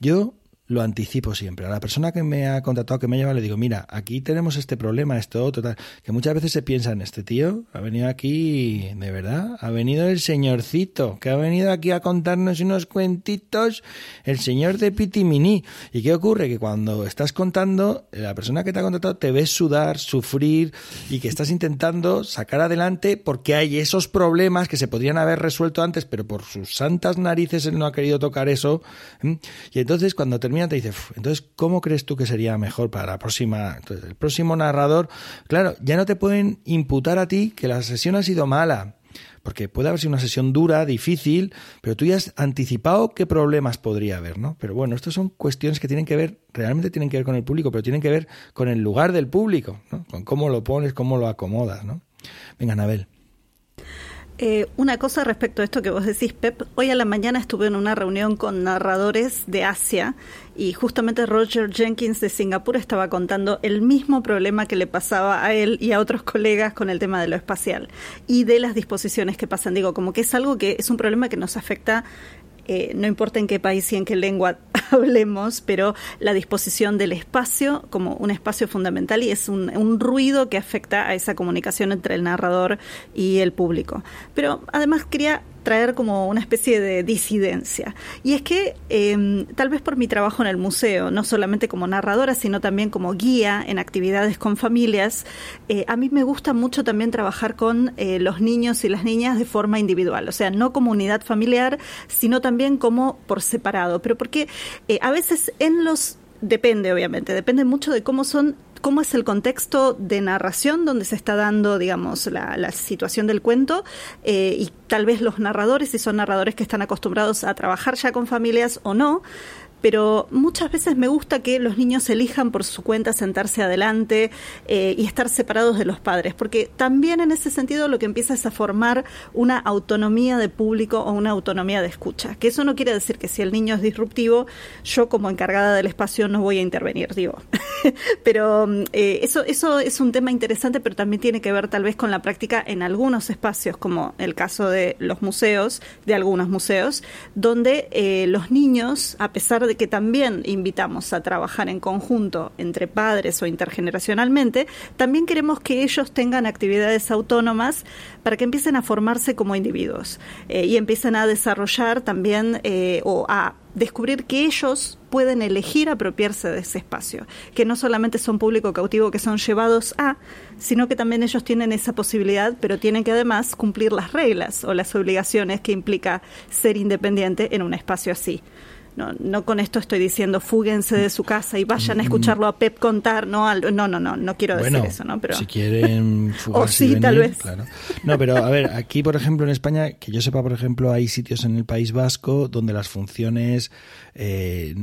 Yo lo anticipo siempre. A la persona que me ha contratado, que me lleva, le digo, mira, aquí tenemos este problema, esto, otro, tal. Que muchas veces se piensa en este tío, ha venido aquí, de verdad, ha venido el señorcito, que ha venido aquí a contarnos unos cuentitos, el señor de Pitimini. ¿Y qué ocurre? Que cuando estás contando, la persona que te ha contratado te ves sudar, sufrir y que estás intentando sacar adelante porque hay esos problemas que se podrían haber resuelto antes, pero por sus santas narices él no ha querido tocar eso. Y entonces cuando termina te dice, entonces, ¿cómo crees tú que sería mejor para la próxima? Entonces, el próximo narrador, claro, ya no te pueden imputar a ti que la sesión ha sido mala, porque puede haber sido una sesión dura, difícil, pero tú ya has anticipado qué problemas podría haber, ¿no? Pero bueno, estas son cuestiones que tienen que ver, realmente tienen que ver con el público, pero tienen que ver con el lugar del público, ¿no? Con cómo lo pones, cómo lo acomodas, ¿no? Venga, Anabel. Eh, una cosa respecto a esto que vos decís, Pep. Hoy a la mañana estuve en una reunión con narradores de Asia y justamente Roger Jenkins de Singapur estaba contando el mismo problema que le pasaba a él y a otros colegas con el tema de lo espacial y de las disposiciones que pasan. Digo, como que es algo que es un problema que nos afecta eh, no importa en qué país y en qué lengua [LAUGHS] hablemos, pero la disposición del espacio como un espacio fundamental y es un, un, ruido que afecta a esa comunicación entre el narrador y el público. Pero además quería traer como una especie de disidencia. Y es que em, tal vez por mi trabajo en el museo, no solamente como narradora, sino también como guía en actividades con familias, eh, a mí me gusta mucho también trabajar con eh, los niños y las niñas de forma individual, o sea, no como unidad familiar, sino también como por separado, pero porque eh, a veces en los depende obviamente, depende mucho de cómo son cómo es el contexto de narración donde se está dando, digamos, la, situación del cuento eh, y tal vez los narradores, si son narradores que están acostumbrados a trabajar ya con familias o no, pero muchas veces me gusta que los niños elijan por su cuenta sentarse adelante eh, y estar separados de los padres, porque también en ese sentido lo que empieza es a formar una autonomía de público o una autonomía de escucha, que eso no quiere decir que si el niño es disruptivo, yo como encargada del espacio no voy a intervenir, digo. [LAUGHS] pero eh, eso, eso es un tema interesante, pero también tiene que ver tal vez con la práctica en algunos espacios, como el caso de los museos, de algunos museos, donde eh, los niños, a pesar de que también invitamos a trabajar en conjunto entre padres o intergeneracionalmente, también queremos que ellos tengan actividades autónomas para que empiecen a formarse como individuos eh, y empiecen a desarrollar también eh, o a descubrir que ellos pueden elegir apropiarse de ese espacio, que no solamente son público cautivo que son llevados a, sino que también ellos tienen esa posibilidad, pero tienen que además cumplir las reglas o las obligaciones que implica ser independiente en un espacio así. No, no con esto estoy diciendo fúguense de su casa y vayan a escucharlo a Pep contar, no, no, no, no, no quiero decir eso, ¿no? Pero si quieren [LAUGHS] fugarse o sí, tal vez. Claro. No, pero a ver, aquí por ejemplo en España, que yo sepa, por ejemplo, hay sitios en el País Vasco donde las funciones eh,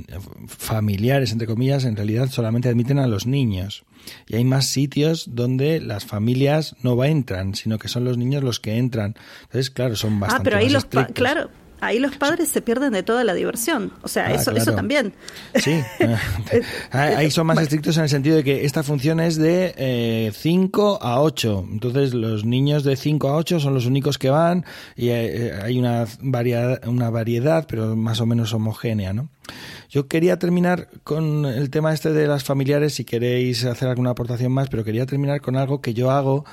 familiares, entre comillas, en realidad solamente admiten a los niños. Y hay más sitios donde las familias no entran, sino que son los niños los que entran. Entonces, claro, son bastante Ah, pero ahí los claro, ahí los padres se pierden de toda la diversión. O sea, ah, eso, eso también. Sí, [LAUGHS] ahí son más estrictos en el sentido de que esta función es de 5 eh, a 8. Entonces, los niños de 5 a 8 son los únicos que van y eh, hay una variedad, una variedad, pero más o menos homogénea, ¿no? Yo quería terminar con el tema este de las familiares, si queréis hacer alguna aportación más, pero quería terminar con algo que yo hago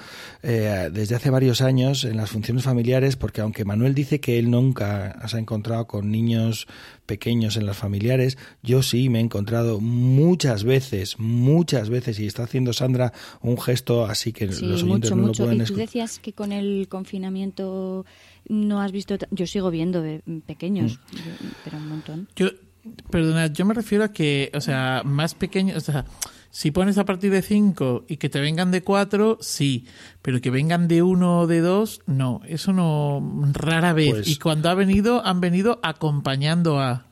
eh, desde hace varios años en las funciones familiares, porque aunque Manuel dice que él nunca se ha encontrado con niños pequeños en las familiares, yo sí me he encontrado muchas veces, muchas veces, y está haciendo Sandra un gesto así que los oyentes no lo pueden Y tú decías que con el confinamiento no has visto, yo sigo viendo pequeños, mm. pero un montón. Yo, Perdona, yo me refiero a que, o sea, más pequeños, o sea, si pones a partir de 5 y que te vengan de 4, sí, pero que vengan de 1 o de 2, no, eso no, rara vez. Pues y cuando ha venido, han venido acompañando a...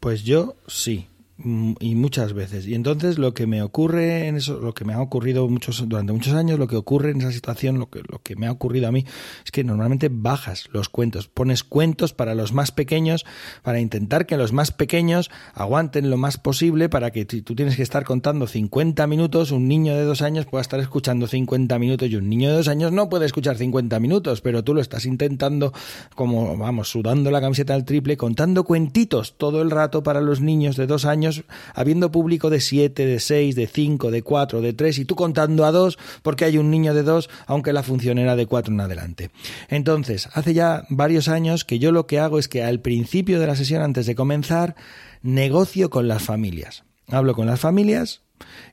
Pues yo sí. Mm, y muchas veces. Y entonces lo que me ocurre en eso, lo que me ha ocurrido muchos, durante muchos años, lo que ocurre en esa situación, lo que, lo que me ha ocurrido a mí, es que normalmente bajas los cuentos, pones cuentos para los más pequeños, para intentar que los más pequeños aguanten lo más posible, para que tú tienes que estar contando 50 minutos, un niño de dos años pueda estar escuchando 50 minutos y un niño de dos años no puede escuchar 50 minutos, pero tú lo estás intentando como, vamos, sudando la camiseta al triple, contando cuentitos todo el rato para los niños de dos años habiendo público de 7, de 6, de 5, de 4, de 3 y tú contando a 2 porque hay un niño de 2 aunque la función era de 4 en adelante. Entonces, hace ya varios años que yo lo que hago es que al principio de la sesión, antes de comenzar, negocio con las familias. Hablo con las familias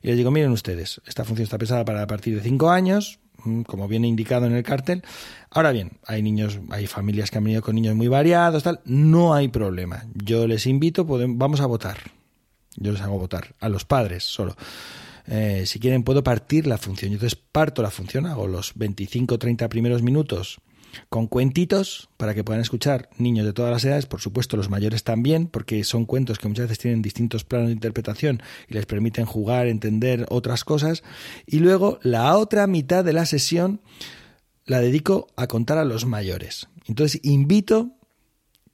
y les digo, miren ustedes, esta función está pensada para a partir de 5 años, mm, como viene indicado en el cartel. Ahora bien, hay niños, hay familias que han venido con niños muy variados, tal, no hay problema. Yo les invito, vamos a votar. Yo les hago votar a los padres solo. Eh, si quieren puedo partir la función. Yo entonces parto la función, hago los 25-30 primeros minutos con cuentitos para que puedan escuchar niños de todas las edades, por supuesto los mayores también, porque son cuentos que muchas veces tienen distintos planos de interpretación y les permiten jugar, entender otras cosas. Y luego la otra mitad de la sesión la dedico a contar a los mayores. Entonces invito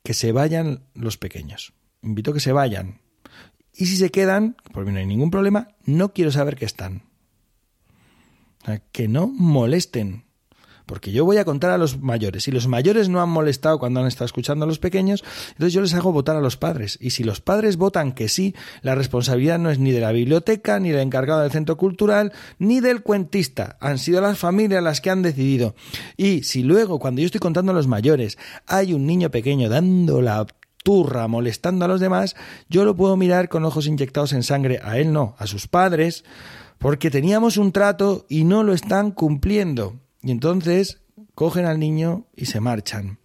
que se vayan los pequeños. Invito que se vayan, y si se quedan, por mí no hay ningún problema, no quiero saber que están. que no molesten. Porque yo voy a contar a los mayores. Si los mayores no han molestado cuando han estado escuchando a los pequeños, entonces yo les hago votar a los padres. Y si los padres votan que sí, la responsabilidad no es ni de la biblioteca, ni del encargado del centro cultural, ni del cuentista. Han sido las familias las que han decidido. Y si luego, cuando yo estoy contando a los mayores, hay un niño pequeño dando la turra molestando a los demás, yo lo puedo mirar con ojos inyectados en sangre, a él no, a sus padres, porque teníamos un trato y no lo están cumpliendo. Y entonces cogen al niño y se marchan.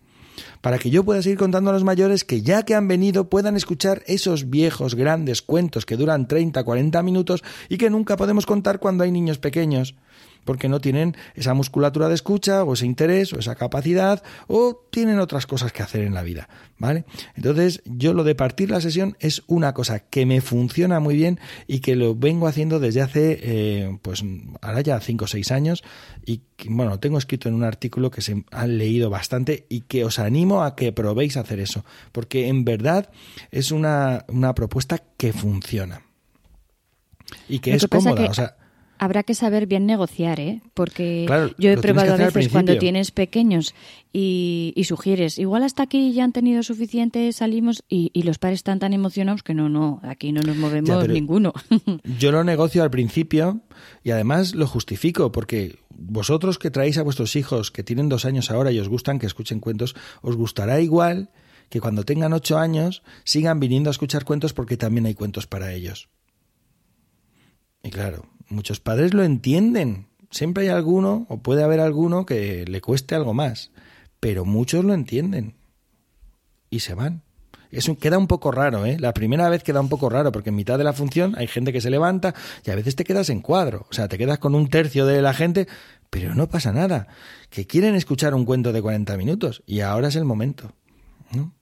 Para que yo pueda seguir contando a los mayores que ya que han venido puedan escuchar esos viejos grandes cuentos que duran 30, 40 minutos y que nunca podemos contar cuando hay niños pequeños porque no tienen esa musculatura de escucha o ese interés o esa capacidad o tienen otras cosas que hacer en la vida, ¿vale? Entonces, yo lo de partir la sesión es una cosa que me funciona muy bien y que lo vengo haciendo desde hace, eh, pues, ahora ya 5 o 6 años y, bueno, tengo escrito en un artículo que se han leído bastante y que os animo a que probéis hacer eso, porque en verdad es una, una propuesta que funciona y que es cómoda, o sea Habrá que saber bien negociar, ¿eh? Porque yo he probado a veces cuando tienes pequeños y, sugieres, igual hasta aquí ya han tenido suficiente, salimos y, los padres están tan emocionados que no, no, aquí no nos movemos ninguno. [LAUGHS] yo lo negocio al principio y además lo justifico porque vosotros que traéis a vuestros hijos que tienen dos años ahora y os gustan que escuchen cuentos, os gustará igual que cuando tengan ocho años sigan viniendo a escuchar cuentos porque también hay cuentos para ellos. Y claro, muchos padres lo entienden. Siempre hay alguno, o puede haber alguno, que le cueste algo más. Pero muchos lo entienden. Y se van. Eso queda un poco raro, ¿eh? La primera vez queda un poco raro, porque en mitad de la función hay gente que se levanta y a veces te quedas en cuadro. O sea, te quedas con un tercio de la gente, pero no pasa nada. Que quieren escuchar un cuento de 40 minutos y ahora es el momento. ¿no?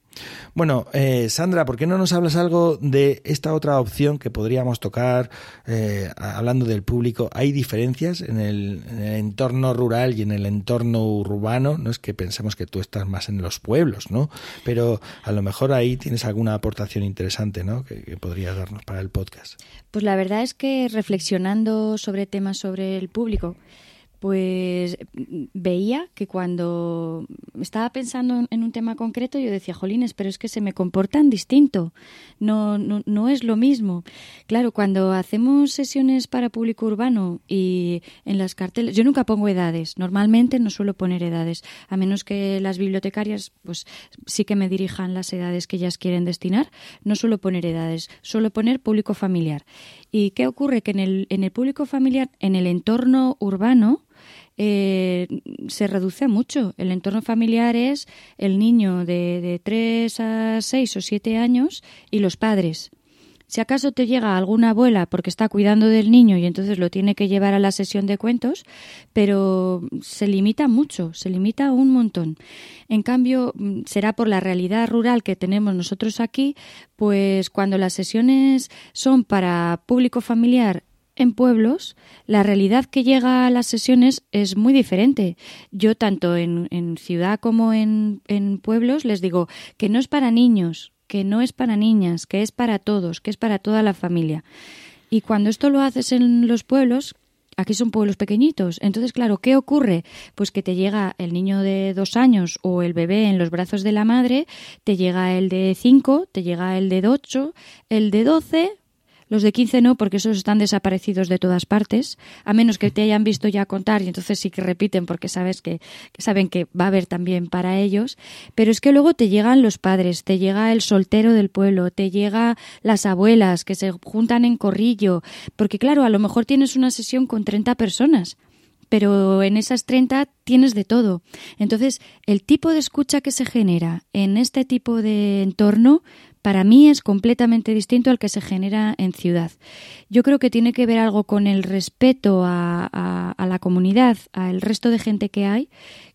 Bueno, eh, Sandra, ¿por qué no nos hablas algo de esta otra opción que podríamos tocar eh, hablando del público? ¿Hay diferencias en el, entorno rural y en el entorno urbano? No es que pensemos que tú estás más en los pueblos, ¿no? Pero a lo mejor ahí tienes alguna aportación interesante, ¿no? Que, que podrías darnos para el podcast. Pues la verdad es que reflexionando sobre temas sobre el público, pues veía que cuando estaba pensando en un tema concreto yo decía, jolines, pero es que se me comportan distinto, no, no, no es lo mismo. Claro, cuando hacemos sesiones para público urbano y en las carteles, yo nunca pongo edades, normalmente no suelo poner edades, a menos que las bibliotecarias pues sí que me dirijan las edades que ellas quieren destinar, no suelo poner edades, suelo poner público familiar. ¿Y qué ocurre? Que en el, en el público familiar, en el entorno urbano, eh, se reduce mucho. El entorno familiar es el niño de, de 3 a 6 o 7 años y los padres. Si acaso te llega alguna abuela porque está cuidando del niño y entonces lo tiene que llevar a la sesión de cuentos, pero se limita mucho, se limita un montón. En cambio, mm, será por la realidad rural que tenemos nosotros aquí, pues cuando las sesiones son para público familiar en pueblos, la realidad que llega a las sesiones es muy diferente. Yo, tanto en, ciudad como en, en, pueblos, les digo que no es para niños, que no es para niñas, que es para todos, que es para toda la familia. Y cuando esto lo haces en los pueblos, aquí son pueblos pequeñitos. Entonces, claro, ¿qué ocurre? Pues que te llega el niño de dos años o el bebé en los brazos de la madre, te llega el de cinco, te llega el de ocho, el de doce, los de 15 no, porque esos están desaparecidos de todas partes, a menos que te hayan visto ya contar y entonces sí que repiten porque sabes que, saben que va a haber también para ellos. Pero es que luego te llegan los padres, te llega el soltero del pueblo, te llega las abuelas que se juntan en corrillo, porque claro, a lo mejor tienes una sesión con 30 personas pero en esas 30 tienes de todo. Entonces, el tipo de escucha que se genera en este tipo de entorno para mí es completamente distinto al que se genera en ciudad. Yo creo que tiene que ver algo con el respeto a, la comunidad, al resto de gente que hay,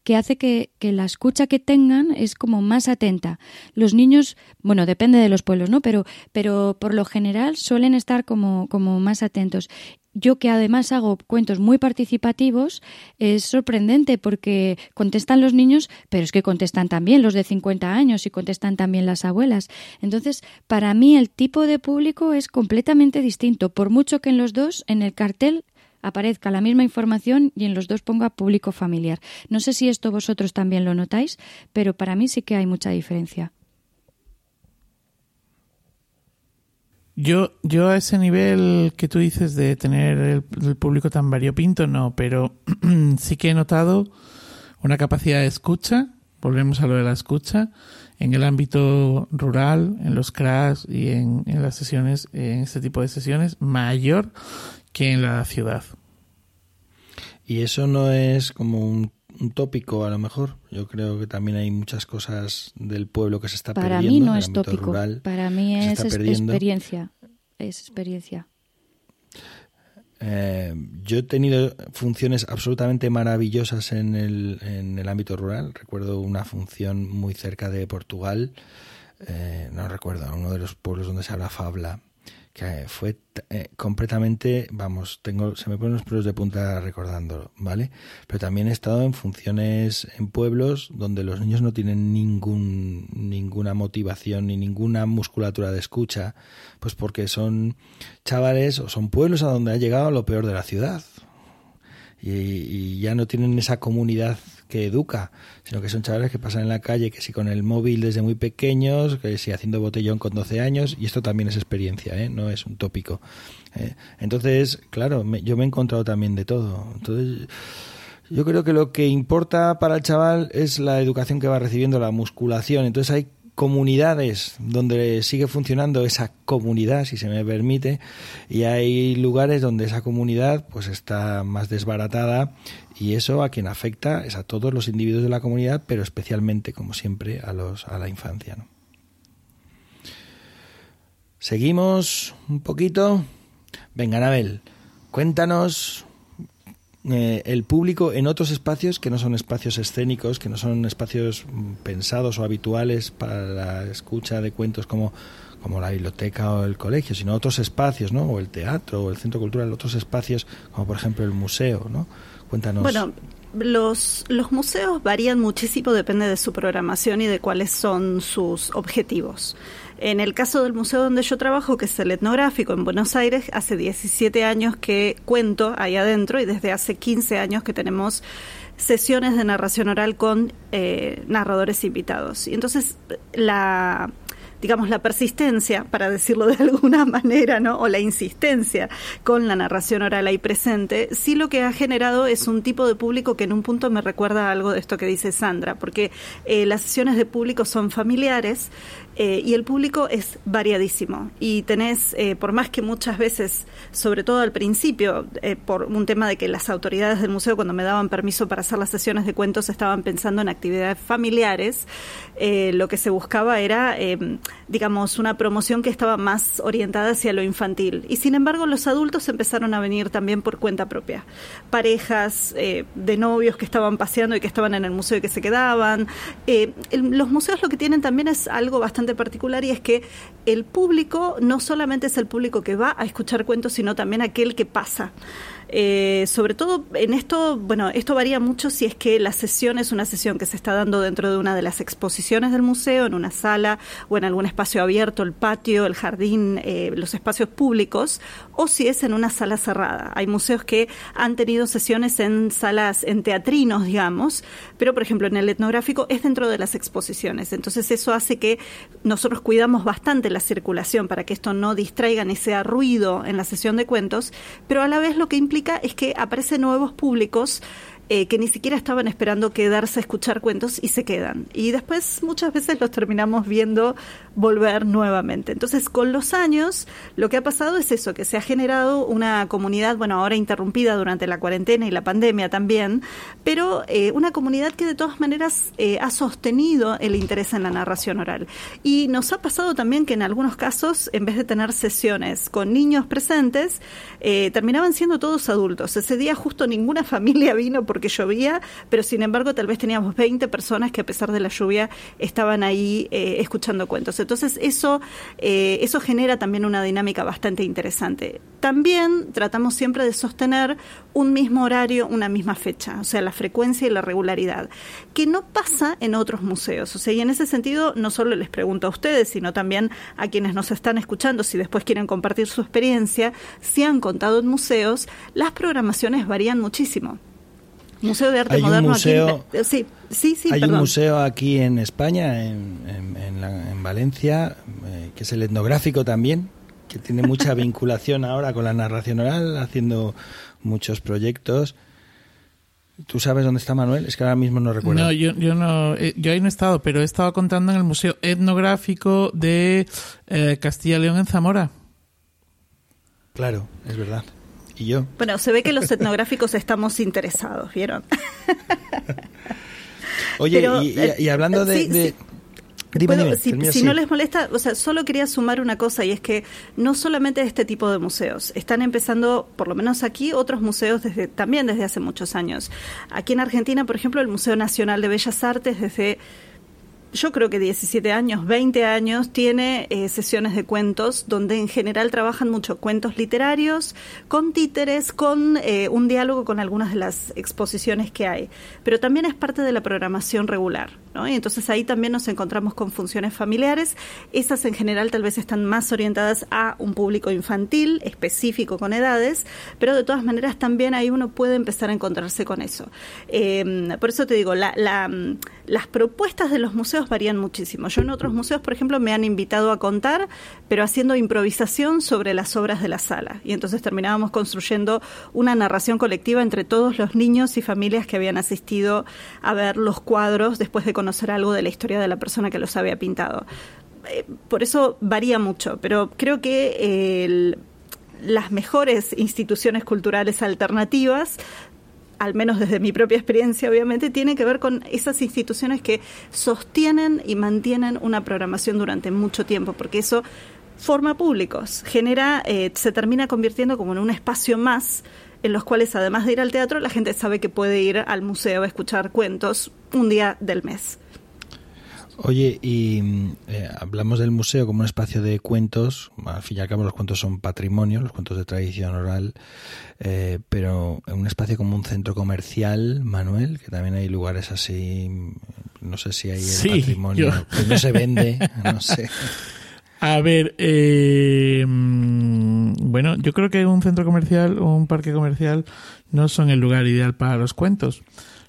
que hace que, la escucha que tengan es como más atenta. Los niños, bueno, depende de los pueblos, ¿no? Pero, pero por lo general suelen estar como, como más atentos yo que además hago cuentos muy participativos, es sorprendente porque contestan los niños, pero es que contestan también los de 50 años y contestan también las abuelas. Entonces, para mí el tipo de público es completamente distinto, por mucho que en los dos, en el cartel, aparezca la misma información y en los dos ponga público familiar. No sé si esto vosotros también lo notáis, pero para mí sí que hay mucha diferencia. Yo, yo a ese nivel que tú dices de tener el, público tan variopinto, no, pero [CLEARS THROAT] sí que he notado una capacidad de escucha, volvemos a lo de la escucha, en el ámbito rural, en los crash y en, en las sesiones, en este tipo de sesiones, mayor que en la ciudad. Y eso no es como un un tópico a lo mejor. Yo creo que también hay muchas cosas del pueblo que se está Para perdiendo. Para mí no es tópico. Para mí es experiencia. Es experiencia. Eh, yo he tenido funciones absolutamente maravillosas en el, en el ámbito rural. Recuerdo una función muy cerca de Portugal. Eh, no recuerdo, uno de los pueblos donde se habla fabla que fue eh, completamente, vamos, tengo, se me ponen los pelos de punta recordándolo, ¿vale? Pero también he estado en funciones en pueblos donde los niños no tienen ningún, ninguna motivación ni ninguna musculatura de escucha, pues porque son chavales o son pueblos a donde ha llegado lo peor de la ciudad. y ya no tienen esa comunidad que educa, sino que son chavales que pasan en la calle, que si con el móvil desde muy pequeños, que si haciendo botellón con 12 años, y esto también es experiencia, ¿eh? no es un tópico. ¿eh? Entonces, claro, yo me he encontrado también de todo. Entonces, yo creo que lo que importa para el chaval es la educación que va recibiendo, la musculación. Entonces hay comunidades donde sigue funcionando esa comunidad, si se me permite, y hay lugares donde esa comunidad pues está más desbaratada y eso a quien afecta es a todos los individuos de la comunidad, pero especialmente, como siempre, a los a la infancia. Seguimos un poquito. Venga, Anabel, cuéntanos eh, el público en otros espacios que no son espacios escénicos, que no son espacios mm, pensados o habituales para la escucha de cuentos como, como la biblioteca o el colegio, sino otros espacios, ¿no? O el teatro o el centro cultural, otros espacios como por ejemplo el museo, ¿no? Cuéntanos. Bueno, los, los museos varían muchísimo, depende de su programación y de cuáles son sus objetivos. En el caso del museo donde yo trabajo, que es el etnográfico en Buenos Aires, hace 17 años que cuento ahí adentro y desde hace 15 años que tenemos sesiones de narración oral con eh, narradores invitados. Y entonces la digamos, la persistencia, para decirlo de [LAUGHS] alguna manera, ¿no? O la insistencia con la narración oral ahí presente, sí lo que ha generado es un tipo de público que en un punto me recuerda algo de esto que dice Sandra, porque eh, las sesiones de público son familiares, eh, y el público es variadísimo. Y tenés, eh, por más que muchas veces, sobre todo al principio, eh, por un tema de que las autoridades del museo cuando me daban permiso para hacer las sesiones de cuentos estaban pensando en actividades familiares, lo que se buscaba era, digamos, una promoción que estaba más orientada hacia lo infantil. Y sin embargo, los adultos empezaron a venir también por cuenta propia. Parejas de novios que estaban paseando y que estaban en el museo y que se quedaban. los museos lo que tienen también es algo bastante particular y es que el público no solamente es el público que va a escuchar cuentos, sino también aquel que pasa. Eh, sobre todo en esto, bueno, esto varía mucho si es que la sesión es una sesión que se está dando dentro de una de las exposiciones del museo, en una sala o en algún espacio abierto, el patio, el jardín, eh, los espacios públicos, o si es en una sala cerrada. Hay museos que han tenido sesiones en salas, en teatrinos, digamos, pero por ejemplo en el etnográfico es dentro de las exposiciones. Entonces eso hace que nosotros cuidamos bastante la circulación para que esto no distraiga ni sea ruido en la sesión de cuentos, pero a la vez lo que implica es que aparecen nuevos públicos eh, que ni siquiera estaban esperando quedarse a escuchar cuentos y se quedan. Y después muchas veces los terminamos viendo volver nuevamente. Entonces, con los años, lo que ha pasado es eso, que se ha generado una comunidad, bueno, ahora interrumpida durante la cuarentena y la pandemia también, pero eh, una comunidad que de todas maneras eh, ha sostenido el interés en la narración oral. Y nos ha pasado también que en algunos casos, en vez de tener sesiones con niños presentes, terminaban siendo todos adultos. Ese día justo ninguna [LAUGHS] familia vino porque que llovía, pero sin embargo tal vez teníamos 20 personas que a pesar de la lluvia estaban ahí eh, escuchando cuentos. Entonces eso, eh, eso genera también una dinámica bastante interesante. También tratamos siempre de sostener un mismo horario, una misma fecha, o sea, la frecuencia y la regularidad, que no pasa en otros museos. O sea, y en ese sentido no solo les pregunto a ustedes, sino también a quienes nos están escuchando, si después quieren compartir su experiencia, si han contado en museos, las programaciones varían muchísimo. Museo de Arte hay Moderno un museo, aquí sí, sí, sí, Hay un museo aquí en España, en, en, Valencia, eh, que es el etnográfico también, que tiene mucha [LAUGHS] vinculación ahora con la narración oral, haciendo muchos proyectos. ¿Tú sabes dónde está Manuel? Es que ahora mismo no recuerdo. No, yo, yo no, eh, yo ahí no he estado, pero he estado contando en el Museo Etnográfico de eh, Castilla León en Zamora. Claro, es verdad. ¿Y yo? Bueno, se ve que los etnográficos estamos interesados, ¿vieron? [LAUGHS] Oye, y, hablando de... si, no les molesta, o sea, solo quería sumar una cosa y es que no solamente este tipo de museos, están empezando, por lo menos aquí, otros museos desde también desde hace muchos años. Aquí en Argentina, por ejemplo, el Museo Nacional de Bellas Artes desde yo creo que 17 años, 20 años, tiene eh, sesiones de cuentos donde en general trabajan mucho cuentos literarios, con títeres, con eh, un diálogo con algunas de las exposiciones que hay. Pero también es parte de la programación regular. Y entonces ahí también nos encontramos con funciones familiares. Esas en general tal vez están más orientadas a un público infantil, específico con edades, pero de todas maneras también ahí uno puede empezar a encontrarse con eso. Eh, por eso te digo, la, las propuestas de los museos varían muchísimo. Yo en otros museos, por ejemplo, me han invitado a contar, pero haciendo improvisación sobre las obras de la sala. Y entonces terminábamos construyendo una narración colectiva entre todos los niños y familias que habían asistido a ver los cuadros después de conocer algo de la historia de la persona que los había pintado. Eh, por eso varía mucho, pero creo que las mejores instituciones culturales alternativas al menos desde mi propia experiencia, obviamente, tiene que ver con esas instituciones que sostienen y mantienen una programación durante mucho tiempo, porque eso forma públicos, genera, eh, se termina convirtiendo como en un espacio más en los cuales además de ir al teatro, la gente sabe que puede ir al museo a escuchar cuentos un día del mes. Oye, y eh, hablamos del museo como un espacio de cuentos, al fin y al cabo los cuentos son patrimonio, los cuentos de tradición oral, eh, pero en un espacio como un centro comercial, Manuel, que también hay lugares así, no sé si hay el patrimonio, que no se vende, no [LAUGHS] sé. A ver, eh, bueno, yo creo que un centro comercial o un parque comercial no son el lugar ideal para los cuentos.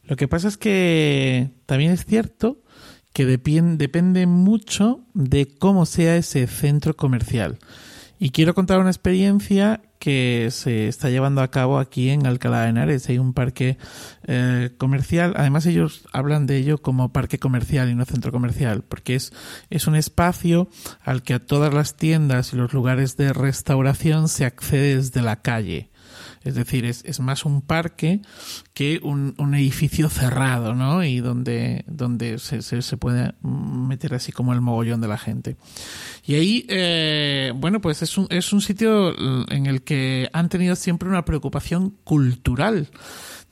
Lo que pasa es que también es cierto que depende mucho de cómo sea ese centro comercial. Y quiero contar una experiencia que se está llevando a cabo aquí en Alcalá de Henares. Hay un parque eh, comercial. Además, ellos hablan de ello como parque comercial y no centro comercial, porque es, es un espacio al que a todas las tiendas y los lugares de restauración se accede desde la calle. Es decir, es, más un parque que un, edificio cerrado, ¿no? Y donde, donde se, se, se, puede meter así como el mogollón de la gente. Y ahí, eh, bueno, pues es un, es un sitio en el que han tenido siempre una preocupación cultural.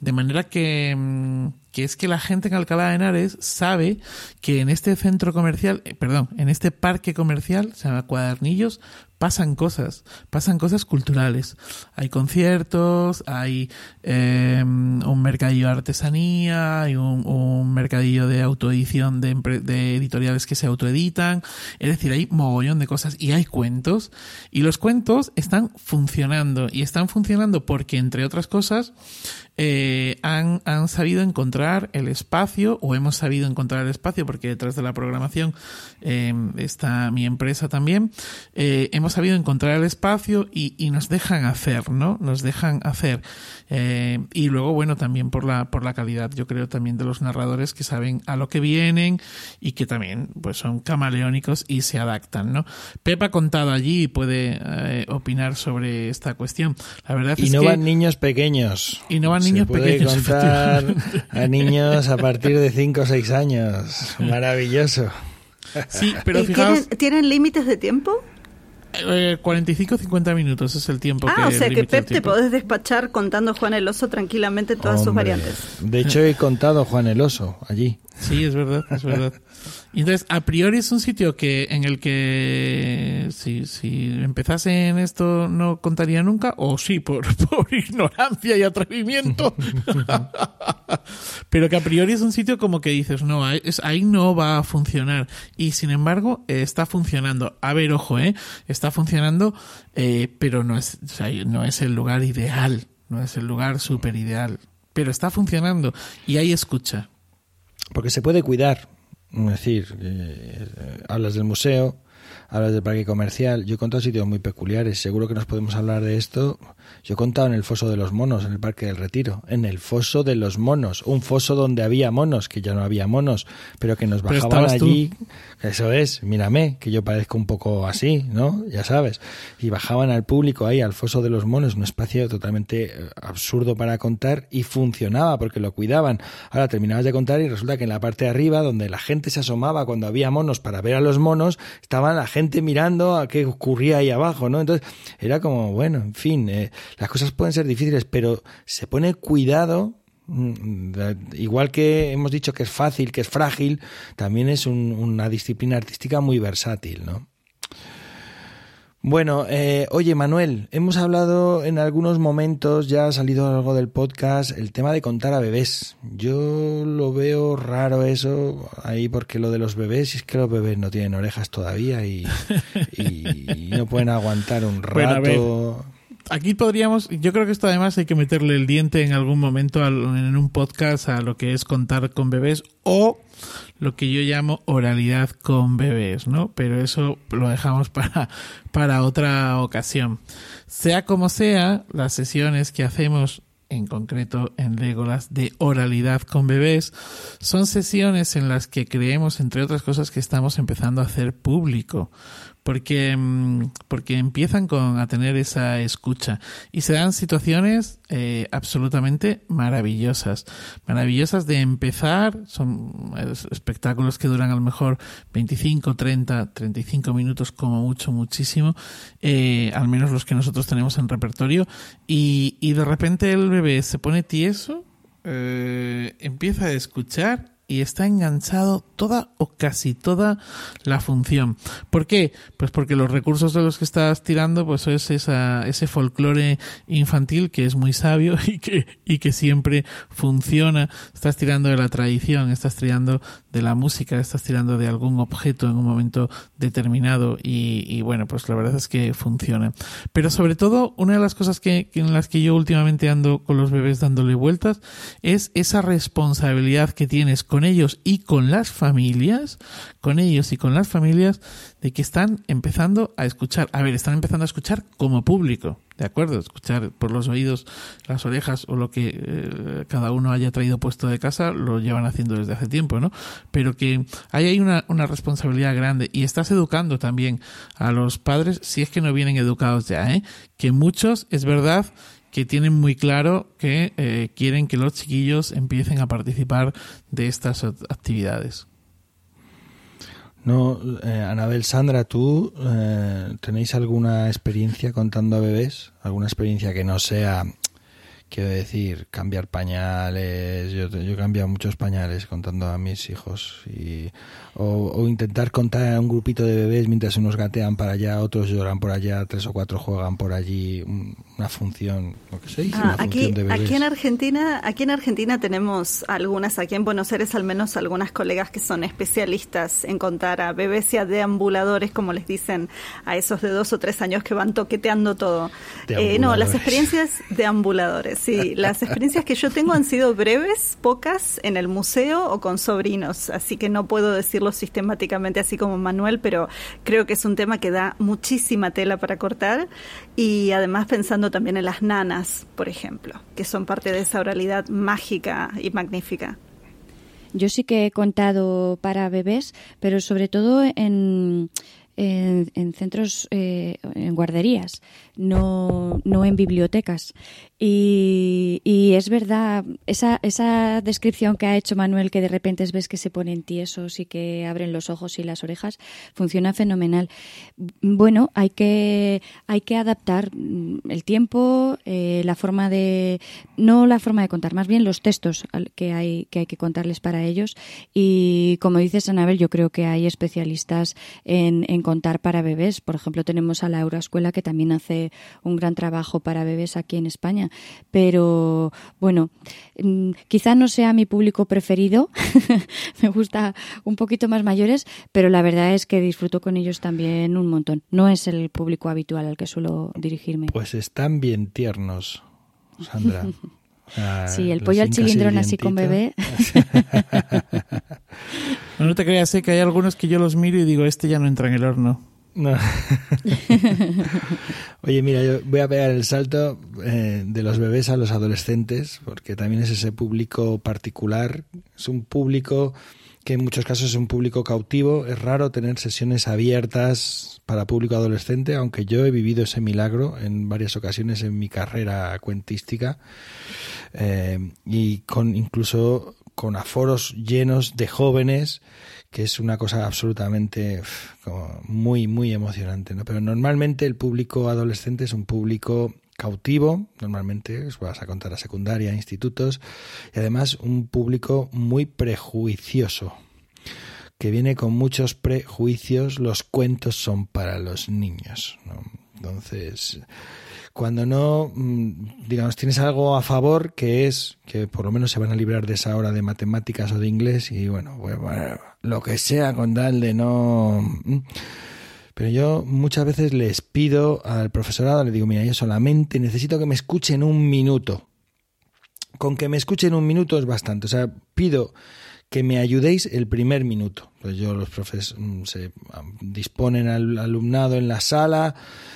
De manera que, mm, que es que la gente en Alcalá de Henares sabe que en este centro comercial, eh, perdón, en este parque comercial, se llama Cuadernillos, pasan cosas, pasan cosas culturales. Hay conciertos, hay eh, un mercadillo de artesanía, hay un, mercadillo de autoedición de, editoriales que se autoeditan, es decir, hay mogollón de cosas y hay cuentos y los cuentos están funcionando y están funcionando porque, entre otras cosas, eh, han, sabido encontrar el espacio o hemos sabido encontrar el espacio porque detrás de la programación eh, está mi empresa también. Eh, hemos sabido encontrar el espacio y, y, nos dejan hacer, ¿no? Nos dejan hacer. Eh, y luego, bueno, también por la, por la calidad, yo creo también de los narradores que saben a lo que vienen y que también pues son camaleónicos y se adaptan, ¿no? Pepa ha contado allí y puede eh, opinar sobre esta cuestión. La verdad y es no que... van niños pequeños. Y no van Se niños puede pequeños. contar a niños a partir de 5 o 6 años. [LAUGHS] Maravilloso. Sí, pero ¿Y fijaos... ¿Tienen, ¿Tienen límites de tiempo? Eh, 45 50 minutos es el tiempo ah, que o sea que Pep te podés despachar contando Juan el Oso tranquilamente todas sus Hombre, variantes. De hecho, he contado Juan el Oso allí. Sí, es verdad, es verdad. [LAUGHS] Entonces, a priori es un sitio que en el que si, si empezase en esto no contaría nunca, o sí, por, [LAUGHS] por ignorancia y atrevimiento. [LAUGHS] Pero que a priori es un sitio como que dices, no, ahí, ahí no va a funcionar. Y sin embargo, está funcionando. A ver, ojo, eh, está funcionando, eh, pero no es, o sea, no es el lugar ideal, no es el lugar súper ideal. Pero está funcionando y hay escucha. Porque se puede cuidar. Es decir, eh, hablas del museo, hablas del parque comercial. Yo he contado sitios muy peculiares. Seguro que nos podemos hablar de esto. Yo he contado en el foso de los monos, en el Parque del Retiro. En el foso de los monos. Un foso donde había monos, que ya no había monos, pero que nos bajaban tú. allí. Eso es, mírame, que yo parezco un poco así, ¿no? Ya sabes. Y bajaban al público ahí, al foso de los monos, un espacio totalmente eh, absurdo para contar y funcionaba porque lo cuidaban. Ahora terminabas de contar y resulta que en la parte de arriba, donde la gente se asomaba cuando había monos para ver a los monos, estaba la gente mirando a qué ocurría ahí abajo, ¿no? Entonces era como, bueno, en fin, eh, las cosas pueden ser difíciles, pero se pone cuidado Mm, igual que hemos dicho que es fácil, que es frágil, también es un, una disciplina artística muy versátil, ¿no? Bueno, eh, oye Manuel, hemos hablado en algunos momentos, ya ha salido algo del podcast, el tema de contar a bebés. Yo lo veo raro eso ahí porque lo de los bebés es que los bebés no tienen orejas todavía y, y, y no pueden aguantar un [LAUGHS] rato. Bueno, aquí podríamos, yo creo que esto además hay que meterle el diente en algún momento en un podcast a lo que es contar con bebés o lo que yo llamo oralidad con bebés, ¿no? Pero eso lo dejamos [LAUGHS] para, para otra ocasión. Sea como sea, las sesiones que hacemos en concreto en Legolas de oralidad con bebés, son sesiones en las que creemos, entre otras cosas, que estamos empezando a hacer público. Porque, mm, porque empiezan con, a tener esa escucha y se dan situaciones eh, absolutamente maravillosas. Maravillosas de empezar, son espectáculos que duran a lo mejor 25, 30, 35 minutos como mucho, muchísimo, eh, al menos los que nosotros tenemos en repertorio, y, y de repente el bebé se pone tieso, eh, empieza a escuchar y está enganchado toda o casi toda la función. ¿Por qué? Pues porque los recursos de los que estás tirando pues es esa, ese folclore infantil que es muy sabio [LAUGHS] y que, y que siempre funciona. Estás tirando de la tradición, estás tirando de la música, estás tirando de algún objeto en un momento determinado y, y bueno, pues la verdad es que funciona. Pero sobre todo, una de las cosas que, en las que yo últimamente ando con los bebés dándole vueltas es esa responsabilidad que tienes con ellos y con las familias, con ellos y con las familias, de que están empezando a escuchar. A ver, están empezando a escuchar como público, ¿de acuerdo? Escuchar por los oídos, las orejas o lo que eh, cada uno haya traído puesto de casa, lo llevan haciendo desde hace tiempo, ¿no? Pero que hay una, una responsabilidad grande y estás educando también a los padres, si es que no vienen educados ya, ¿eh? Que muchos, es verdad, que tienen muy claro que eh, quieren que los chiquillos empiecen a participar de estas actividades. No, eh, Anabel, Sandra, ¿tú eh, tenéis alguna experiencia contando a bebés? ¿Alguna experiencia que no sea Quiero decir, cambiar pañales. Yo, yo he cambiado muchos pañales contando a mis hijos. Y, o, intentar contar a un grupito de bebés mientras unos gatean para allá, otros lloran por allá, tres o cuatro juegan por allí. Una función, lo que se dice, ah, aquí, Aquí en, Argentina, aquí en Argentina tenemos algunas, aquí en Buenos Aires al menos algunas colegas que son especialistas en contar a bebés y a deambuladores, como les dicen a esos de dos o tres años que van toqueteando todo. Eh, no, las experiencias deambuladores. Sí, las experiencias que yo tengo han sido breves, pocas, en el museo o con sobrinos, así que no puedo decirlo sistemáticamente así como Manuel, pero creo que es un tema que da muchísima tela para cortar y además pensando también en las nanas, por ejemplo, que son parte de esa oralidad mágica y magnífica. Yo sí que he contado para bebés, pero sobre todo en en, centros, eh, en guarderías, no, no en bibliotecas. Y, y, es verdad, esa, esa descripción que ha hecho Manuel, que de repente ves que se ponen tiesos y que abren los ojos y las orejas, funciona fenomenal. Bueno, hay que, hay que adaptar el tiempo, eh, la forma de, no la forma de contar, más bien los textos que hay que, hay que contarles para ellos. Y como dices, Anabel, yo creo que hay especialistas en, en contar para bebés. Por ejemplo, tenemos a la Euroescuela que también hace un gran trabajo para bebés aquí en España pero bueno, mm, quizá no sea mi público preferido, [LAUGHS] me gusta un poquito más mayores, pero la verdad es que disfruto con ellos también un montón. No es el público habitual al que suelo dirigirme. Pues están bien tiernos, Sandra. [LAUGHS] sí, el pollo al cilindrón así con bebé. [LAUGHS] no, te creas, sé ¿eh? que hay algunos que yo los miro y digo, este ya no entra en el horno. No. [LAUGHS] Oye, mira, yo voy a pegar el salto eh, de los bebés a los adolescentes, porque también es ese público particular, es un público que en muchos casos es un público cautivo. Es raro tener sesiones abiertas para público adolescente, aunque yo he vivido ese milagro en varias ocasiones en mi carrera cuentística eh, y con incluso con aforos llenos de jóvenes que es una cosa absolutamente muy, muy emocionante. ¿no? Pero normalmente el público adolescente es un público cautivo, normalmente os vas a contar a secundaria, institutos, y además un público muy prejuicioso, que viene con muchos prejuicios, los cuentos son para los niños. ¿no? Entonces, cuando no, mm, digamos, tienes algo a favor que es que por lo menos se van a librar de esa hora de matemáticas o de inglés y bueno, lo que sea con tal de no... Pero yo muchas veces les pido al profesorado, le digo, mira, yo solamente necesito que me escuchen un minuto. Con que me escuchen un minuto es bastante. O sea, pido que me ayudéis el primer minuto. Pues yo, los profes mm, se disponen al alumnado en la sala,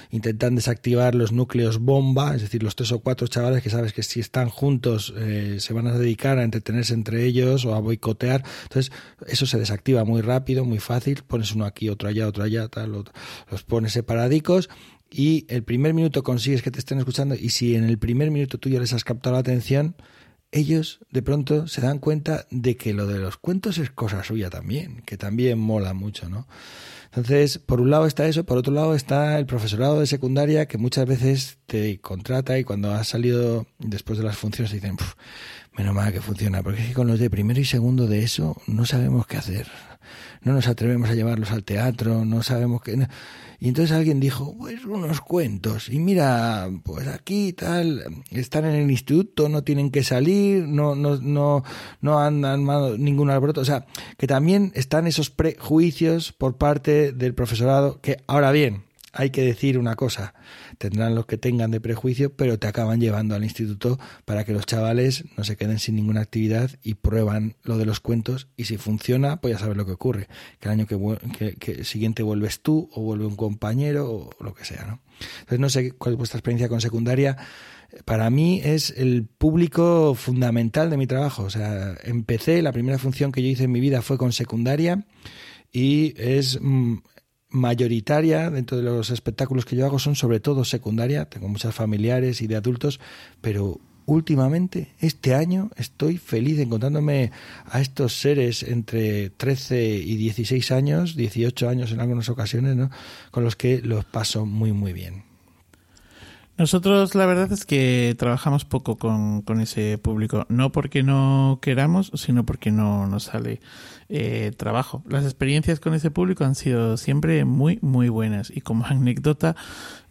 intentan desactivar los núcleos bomba, es decir, los tres o cuatro chavales que sabes que si están juntos eh, se van a dedicar a entretenerse entre ellos o a boicotear. Entonces, eso se desactiva muy rápido, muy fácil. Pones uno aquí, otro allá, otro allá, tal, los pones separadicos y el primer minuto consigues que te estén escuchando y si en el primer minuto tú ya les has captado la atención, ellos de pronto se dan cuenta de que lo de los cuentos es cosa suya también, que también mola mucho, ¿no? Entonces, por un lado está eso, por otro lado está el profesorado de secundaria que muchas veces te contrata y cuando has salido después de las funciones te dicen, menos mal que funciona, porque es que con los de primero y segundo de eso no sabemos qué hacer, no nos atrevemos a llevarlos al teatro, no sabemos qué... Y entonces alguien dijo, pues unos cuentos. Y mira, pues aquí tal, están en el instituto, no tienen que salir, no, no, no, no han armado ningún alboroto. O sea, que también están esos prejuicios por parte del profesorado, que ahora bien, hay que decir una cosa, tendrán los que tengan de prejuicio, pero te acaban llevando al instituto para que los chavales no se queden sin ninguna actividad y prueban lo de los cuentos y si funciona, pues ya sabes lo que ocurre, que el año que, siguiente vuelves tú o vuelve un compañero o lo que sea, ¿no? Entonces no sé cuál es vuestra experiencia con secundaria. Para mí es el público fundamental de mi trabajo. O sea, empecé, la primera función que yo hice en mi vida fue con secundaria y es mm, mayoritaria dentro de los espectáculos que yo hago son sobre todo secundaria, tengo muchas familiares y de adultos, pero últimamente, este año, estoy feliz encontrándome a estos seres entre 13 y 16 años, 18 años en algunas ocasiones, ¿no? con los que los paso muy, muy bien. Nosotros la verdad es que trabajamos poco con, con ese público, no porque no queramos, sino porque no nos sale eh, trabajo. Las experiencias con ese público han sido siempre muy, muy buenas. Y como anécdota,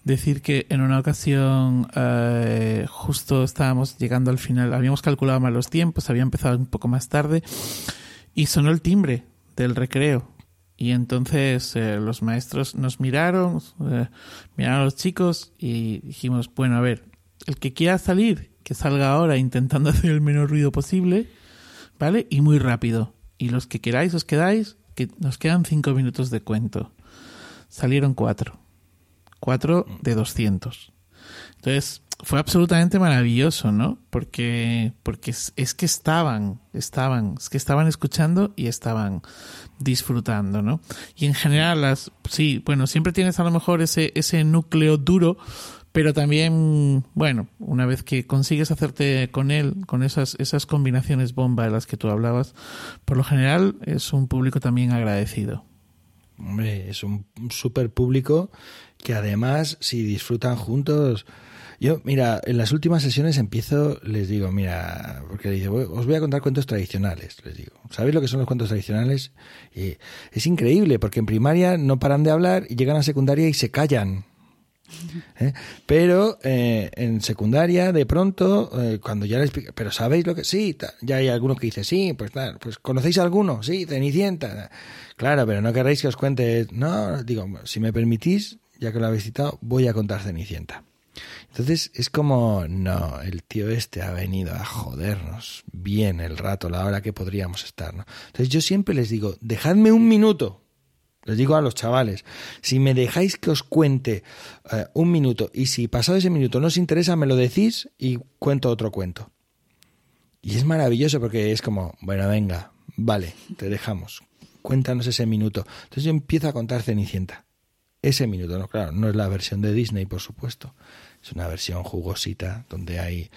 decir que en una ocasión eh, justo estábamos llegando al final, habíamos calculado mal los tiempos, había empezado un poco más tarde y sonó el timbre del recreo y entonces eh, los maestros nos miraron, miraron a los chicos y dijimos, bueno, a ver, el que quiera salir, que salga ahora intentando [LAUGHS] hacer el menor ruido posible, ¿vale? Y muy rápido. Y los que queráis os quedáis, que nos quedan cinco minutos de cuento. Salieron cuatro. Cuatro de doscientos. Entonces, fue absolutamente maravilloso, ¿no? Porque, porque es, que estaban, estaban, es que estaban escuchando y estaban disfrutando, ¿no? Y en general, las, sí, bueno, siempre tienes a lo mejor ese, ese núcleo duro, pero también, bueno, una vez que consigues hacerte con él, con esas, esas combinaciones bomba de las que tú hablabas, por lo general es un público también agradecido. Hombre, es un súper público que además, si disfrutan juntos, yo, mira, en las últimas sesiones empiezo, les digo, mira, porque les digo, os voy a contar cuentos tradicionales, les digo. ¿Sabéis lo que son los cuentos tradicionales? Y es increíble, porque en primaria no paran de hablar y llegan a secundaria y se callan. ¿Eh? Pero eh, en secundaria, de pronto, eh, cuando ya les pero ¿sabéis lo que? Sí, ya hay alguno que dice, sí, pues tal, pues ¿conocéis alguno? Sí, Cenicienta. Claro, pero no queréis que os cuente. No, digo, si me permitís, ya que lo habéis citado, voy a contar Cenicienta. Entonces es como, no, el tío este ha venido a jodernos bien el rato, la hora que podríamos estar. ¿no? Entonces yo siempre les digo, dejadme un minuto. Les digo a los chavales, si me dejáis que os cuente eh, un minuto y si pasado ese minuto no os interesa, me lo decís y cuento otro cuento. Y es maravilloso porque es como, bueno, venga, vale, te dejamos, cuéntanos ese minuto. Entonces yo empiezo a contar Cenicienta. Ese minuto, no, claro, no es la versión de Disney, por supuesto, es una versión jugosita donde hay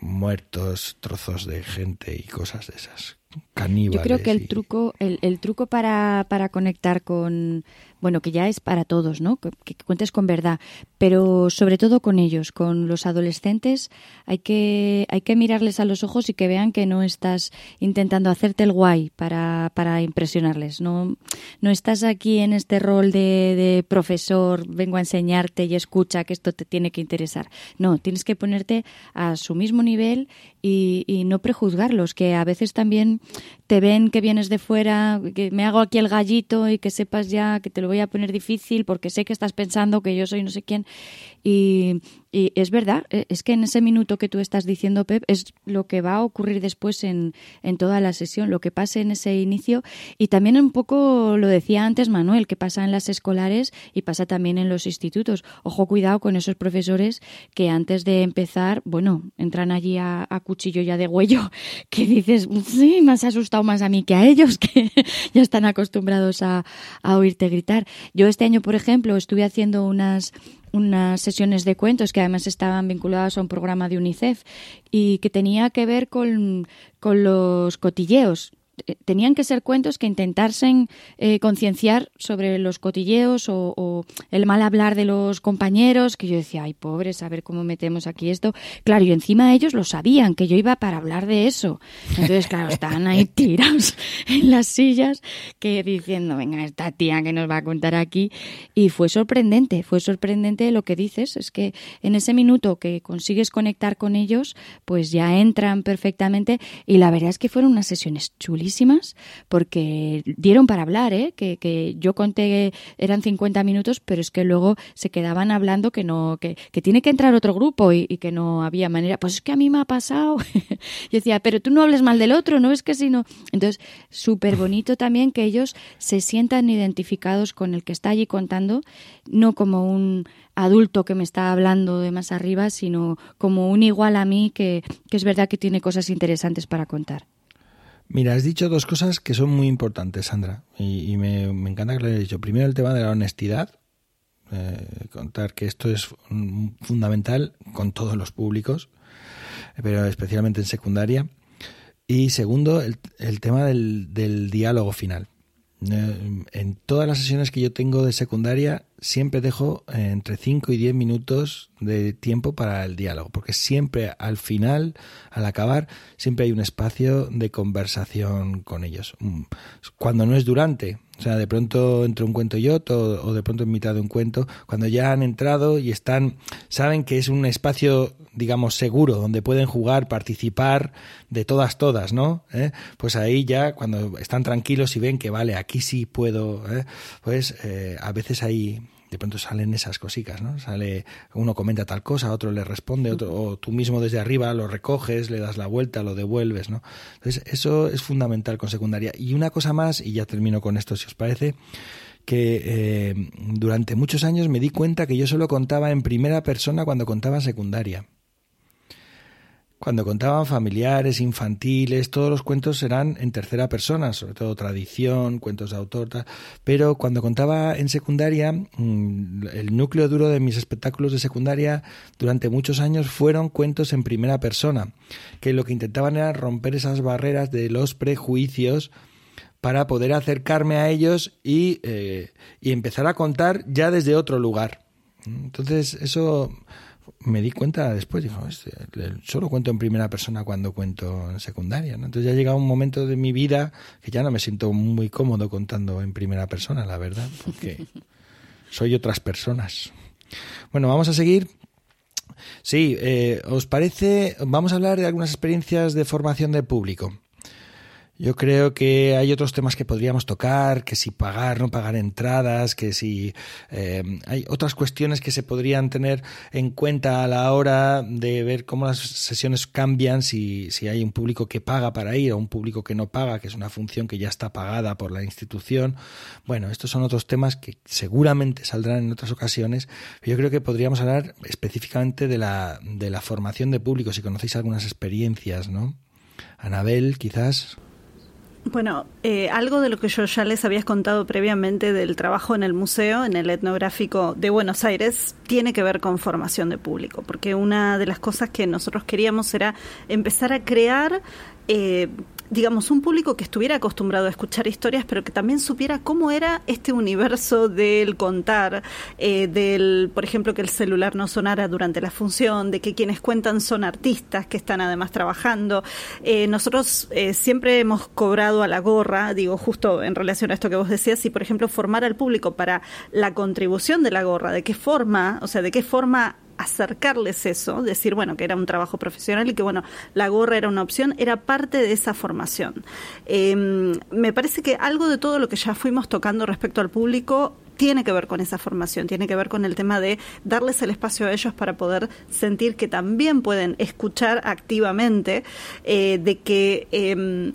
muertos, trozos de gente y cosas de esas. Caníbales. Yo creo que el truco, el, el truco para, para conectar con, bueno, que ya es para todos, ¿no? Que, cuentes con verdad, pero sobre todo con ellos, con los adolescentes, hay que, hay que mirarles a los ojos y que vean que no estás intentando hacerte el guay para, para impresionarles, no, no estás aquí en este rol de, de profesor, vengo a enseñarte y escucha que esto te tiene que interesar. No, tienes que ponerte a su mismo nivel y, y no prejuzgarlos, que a veces también te ven que vienes de fuera, que me hago aquí el gallito y que sepas ya que te lo voy a poner difícil porque sé que estás pensando que yo soy no sé quién y, es verdad, e, es que en ese minuto que tú estás diciendo, Pep, es lo que va a ocurrir después en, en toda la sesión, lo que pase en ese inicio. Y también un poco lo decía antes Manuel, que pasa en las escolares y pasa también en los institutos. Ojo, cuidado con esos profesores que antes de empezar, bueno, entran allí a, cuchillo ya de huello, [LAUGHS] que dices, sí, me has asustado más a mí que a ellos, [LAUGHS] que ya están acostumbrados a, a oírte gritar. Yo este año, por ejemplo, estuve haciendo unas unas sesiones de cuentos que además estaban vinculadas a un programa de UNICEF y que tenía que ver con, con los cotilleos tenían que ser cuentos que intentasen eh, concienciar sobre los cotilleos o, el mal hablar de los compañeros, que yo decía, ay, pobres, a ver cómo metemos aquí esto. Claro, y encima ellos lo sabían, que yo iba para hablar de eso. Entonces, claro, estaban ahí [LAUGHS] tirados en las sillas, que diciendo, venga, esta tía que nos va a contar aquí. Y fue sorprendente, fue sorprendente lo que dices, es que en ese minuto que consigues conectar con ellos, pues ya entran perfectamente y la verdad es que fueron unas sesiones chulísimas porque dieron para hablar, ¿eh? que, que yo conté eran 50 minutos, pero es que luego se quedaban hablando que no que, que tiene que entrar otro grupo y, que no había manera. Pues es que a mí me ha pasado. [LAUGHS] yo decía, pero tú no hables mal del otro, ¿no? Es que si no. Entonces, súper bonito también que ellos se sientan identificados con el que está allí contando, no como un adulto que me está hablando de más arriba, sino como un igual a mí que, que es verdad que tiene cosas interesantes para contar. Mira, has dicho dos cosas que son muy importantes, Sandra, y, me, encanta que lo hayas dicho. Primero, el tema de la honestidad, eh, contar que esto es fundamental con todos los públicos, pero especialmente en secundaria. Y segundo, el, tema del diálogo final. Eh, en todas las sesiones que yo tengo de secundaria siempre dejo eh, entre 5 y 10 minutos de tiempo para el diálogo, porque siempre al final, al acabar, siempre hay un espacio de conversación con ellos. Mm, cuando no es durante, o sea, de pronto entre un cuento y otro, o de pronto en mitad de un cuento, cuando ya han entrado y están, saben que es un espacio, digamos, seguro, donde pueden jugar, participar de todas, todas, ¿no? ¿Eh? Pues ahí ya, cuando están tranquilos y ven que, vale, aquí sí puedo, ¿eh? pues eh, a veces hay de pronto salen esas cositas, ¿no? Sale, uno comenta tal cosa, otro le responde, otro, o tú mismo desde arriba lo recoges, le das la vuelta, lo devuelves, ¿no? Entonces, eso es fundamental con secundaria. Y una cosa más, y ya termino con esto si os parece, que eh, durante muchos años me di cuenta que yo solo contaba en primera persona cuando contaba secundaria. Cuando contaban familiares, infantiles, todos los cuentos eran en tercera persona, sobre todo tradición, cuentos de autor, pero cuando contaba en secundaria, mm, el núcleo duro de mis espectáculos de secundaria durante muchos años fueron cuentos en primera persona, que lo que intentaban era romper esas barreras de los prejuicios para poder acercarme a ellos y, eh, y empezar a contar ya desde otro lugar. Entonces, eso me di cuenta después, dijo, solo cuento en primera persona cuando cuento en secundaria. ¿no? Entonces ya ha llegado un momento de mi vida que ya no me siento muy cómodo contando en primera persona, la verdad, porque [LAUGHS] soy otras personas. Bueno, vamos a seguir. Sí, eh, ¿os parece? Vamos a hablar de algunas experiencias de formación de público. Yo creo que hay otros temas que podríamos tocar, que si pagar, no pagar entradas, que si eh, hay otras cuestiones que se podrían tener en cuenta a la hora de ver cómo las sesiones cambian, si, si hay un público que paga para ir o un público que no paga, que es una función que ya está pagada por la institución. Bueno, estos son otros temas que seguramente saldrán en otras ocasiones. Yo creo que podríamos hablar específicamente de la, de la formación de público, si conocéis algunas experiencias, ¿no? Anabel, quizás. Bueno, eh, algo de lo que yo ya les había contado previamente del trabajo en el museo, en el etnográfico de Buenos Aires, tiene que ver con formación de público, porque una de las cosas que nosotros queríamos era empezar a crear eh, digamos, un público que estuviera acostumbrado a escuchar historias, pero que también supiera cómo era este universo del contar, eh, del, por ejemplo, que el celular no sonara durante la función, de que quienes cuentan son artistas que están además trabajando. Eh, nosotros eh, siempre hemos cobrado a la gorra, digo, justo en relación a esto que vos decías, y por ejemplo, formar al público para la contribución de la gorra, de qué forma, o sea, de qué forma acercarles eso, decir, bueno, que era un trabajo profesional y que, bueno, la gorra era una opción, era parte de esa formación. Em, me parece que algo de todo lo que ya fuimos tocando respecto al público tiene que ver con esa formación, tiene que ver con el tema de darles el espacio a ellos para poder sentir que también pueden escuchar activamente, eh, de que em,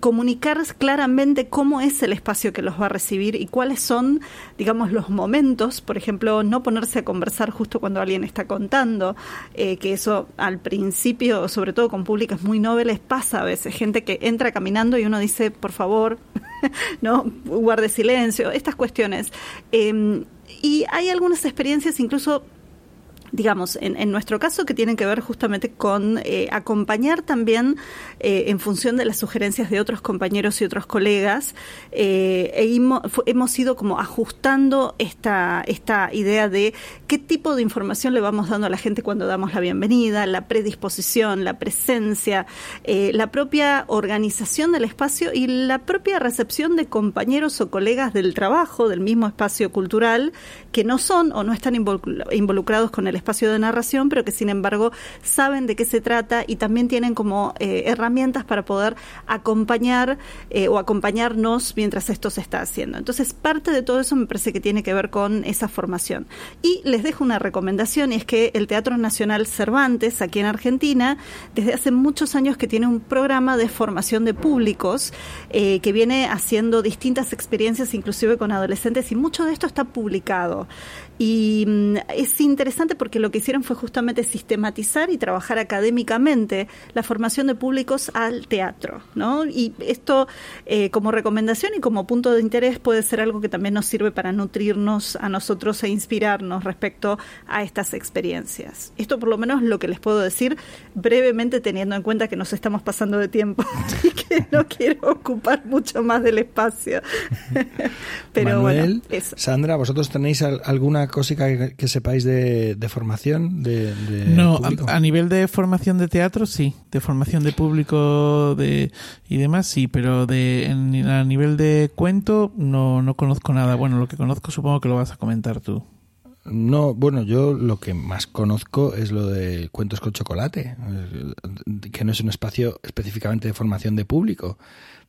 comunicar claramente cómo es el espacio que los va a recibir y cuáles son, digamos, los momentos, por ejemplo, no ponerse a conversar justo cuando alguien está contando, eh, que eso al principio, sobre todo con públicas muy nobles, pasa a veces, gente que entra caminando y uno dice, por favor, [LAUGHS] no, guarde silencio, estas cuestiones. Em, y hay algunas experiencias incluso digamos, en, nuestro caso, que tienen que ver justamente con eh, acompañar también eh, en función de las sugerencias de otros compañeros y otros colegas, eh, e hemos ido como ajustando esta, esta idea de qué tipo de información le vamos dando a la gente cuando damos la bienvenida, la predisposición, la presencia, la propia organización del espacio y la propia recepción de compañeros o colegas del trabajo, del mismo espacio cultural, que no son o no están involucrados con el espacio de narración, pero que sin embargo saben de qué se trata y también tienen como eh, herramientas para poder acompañar eh, o acompañarnos mientras esto se está haciendo. Entonces, parte de todo eso me parece que tiene que ver con esa formación. Y les dejo una recomendación y es que el Teatro Nacional Cervantes, aquí en Argentina, desde hace muchos años que tiene un programa de formación de públicos eh, que viene haciendo distintas experiencias, inclusive con adolescentes, y mucho de esto está publicado. Y mm, es interesante porque lo que hicieron fue justamente sistematizar y trabajar académicamente la formación de públicos al teatro, ¿no? Y esto eh, como recomendación y como punto de interés puede ser algo que también nos sirve para nutrirnos a nosotros e inspirarnos respecto a estas experiencias. Esto por lo menos lo que les puedo decir brevemente teniendo en cuenta que nos estamos pasando de tiempo [LAUGHS] y que no [LAUGHS] quiero ocupar mucho más del espacio. [LAUGHS] Pero bueno, Sandra, ¿vosotros tenéis alguna cosa que, sepáis de, formación? De, no, a, nivel de formación de teatro sí, de formación de público de, y demás sí, pero de a nivel de cuento no, no conozco nada. Bueno, lo que conozco supongo que lo vas a comentar tú. No, bueno, yo lo que más conozco es lo de cuentos con chocolate, que no es un espacio específicamente de formación de público,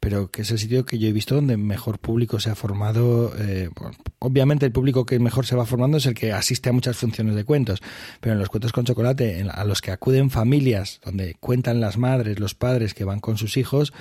pero que es el sitio que yo he visto donde mejor público se ha formado. Eh, obviamente el público que mejor se va formando es el que asiste a muchas funciones de cuentos, pero en los cuentos con chocolate, a los que acuden familias, donde cuentan las madres, los padres que van con sus hijos,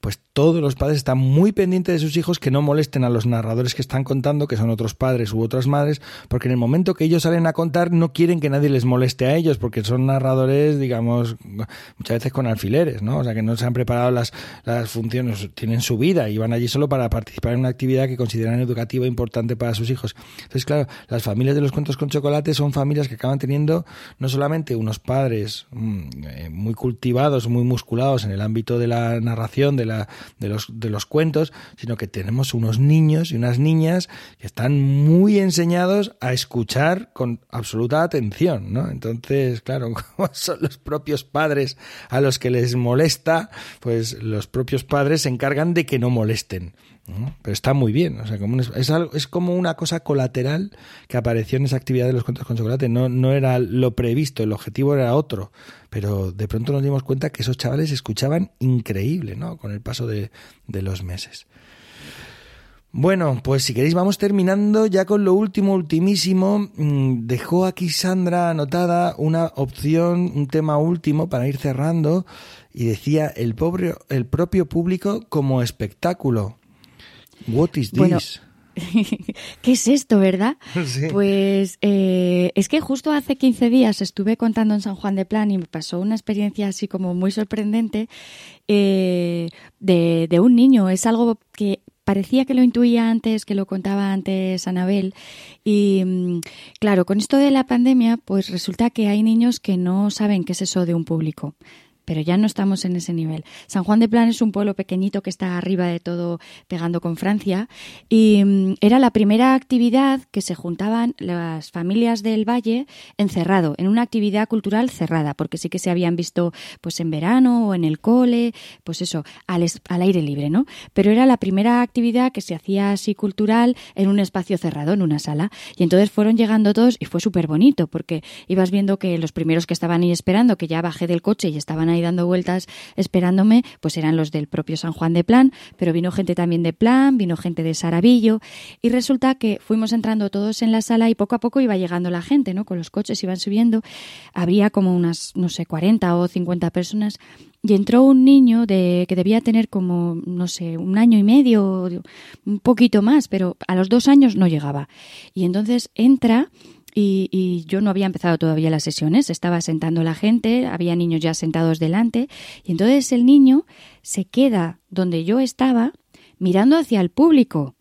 pues todos los padres están muy pendientes de sus hijos que no molesten a los narradores que están contando, que son otros padres u otras madres, porque en el momento que ellos salen a contar no quieren que nadie les moleste a ellos, porque son narradores, digamos, muchas veces con alfileres, ¿no? O sea, que no se han preparado las, las funciones, tienen su vida y van allí solo para participar en una actividad que consideran educativa e importante para sus hijos. Entonces, claro, las familias de los cuentos con chocolate son familias que acaban teniendo no solamente unos padres mm, eh, muy cultivados, muy musculados en el ámbito de la narración, de de, los, de los cuentos, sino que tenemos unos niños y unas niñas que están muy enseñados a escuchar con absoluta atención, ¿no? Entonces, claro, [LAUGHS] como son los propios padres a los que les molesta, pues los propios padres se encargan de que no molesten. Pero está muy bien, o sea, como es, como una cosa colateral que apareció en esa actividad de los cuentos con chocolate. No, no era lo previsto, el objetivo era otro. Pero de pronto nos dimos cuenta que esos chavales escuchaban increíble, ¿no? Con el paso de, de los meses. Bueno, pues si queréis vamos terminando ya con lo último, ultimísimo. Mm, dejó aquí Sandra anotada una opción, un tema último para ir cerrando y decía el, pobre, el propio público como espectáculo. What is this? [LAUGHS] ¿Qué es esto, verdad? [LAUGHS] Pues eh, es que justo hace 15 días estuve contando en San Juan de Plan y me pasó una experiencia así como muy sorprendente eh, de, de un niño. Es algo que parecía que lo intuía antes, que lo contaba antes Anabel. Y mm, claro, con esto de la pandemia, pues resulta que hay niños que no saben qué es eso de un público pero ya no estamos en ese nivel. San Juan de Plan es un pueblo pequeñito que está arriba de todo pegando con Francia y mm, era la primera actividad que se juntaban las familias del valle encerrado, en una actividad cultural cerrada, porque sí que se habían visto pues en verano o en el cole, pues eso, al, al aire libre, ¿no? Pero era la primera actividad que se hacía así cultural en un espacio cerrado, en una sala. Y entonces fueron llegando todos y fue súper bonito porque ibas viendo que los primeros que estaban ahí esperando, que ya bajé del coche y estaban ahí dando vueltas esperándome, pues eran los del propio San Juan de Plan, pero vino gente también de Plan, vino gente de Saravillo y resulta que fuimos entrando todos en la sala y poco a poco iba llegando la gente, ¿no? Con los coches iban subiendo, había como unas, no sé, 40 o 50 personas y entró un niño de que debía tener como, no sé, un año y medio, un poquito más, pero a los dos años no llegaba. Y entonces entra y, y, yo no había empezado todavía las sesiones, estaba sentando la gente, había niños ya sentados delante, y entonces el niño se queda donde yo estaba mirando hacia el público,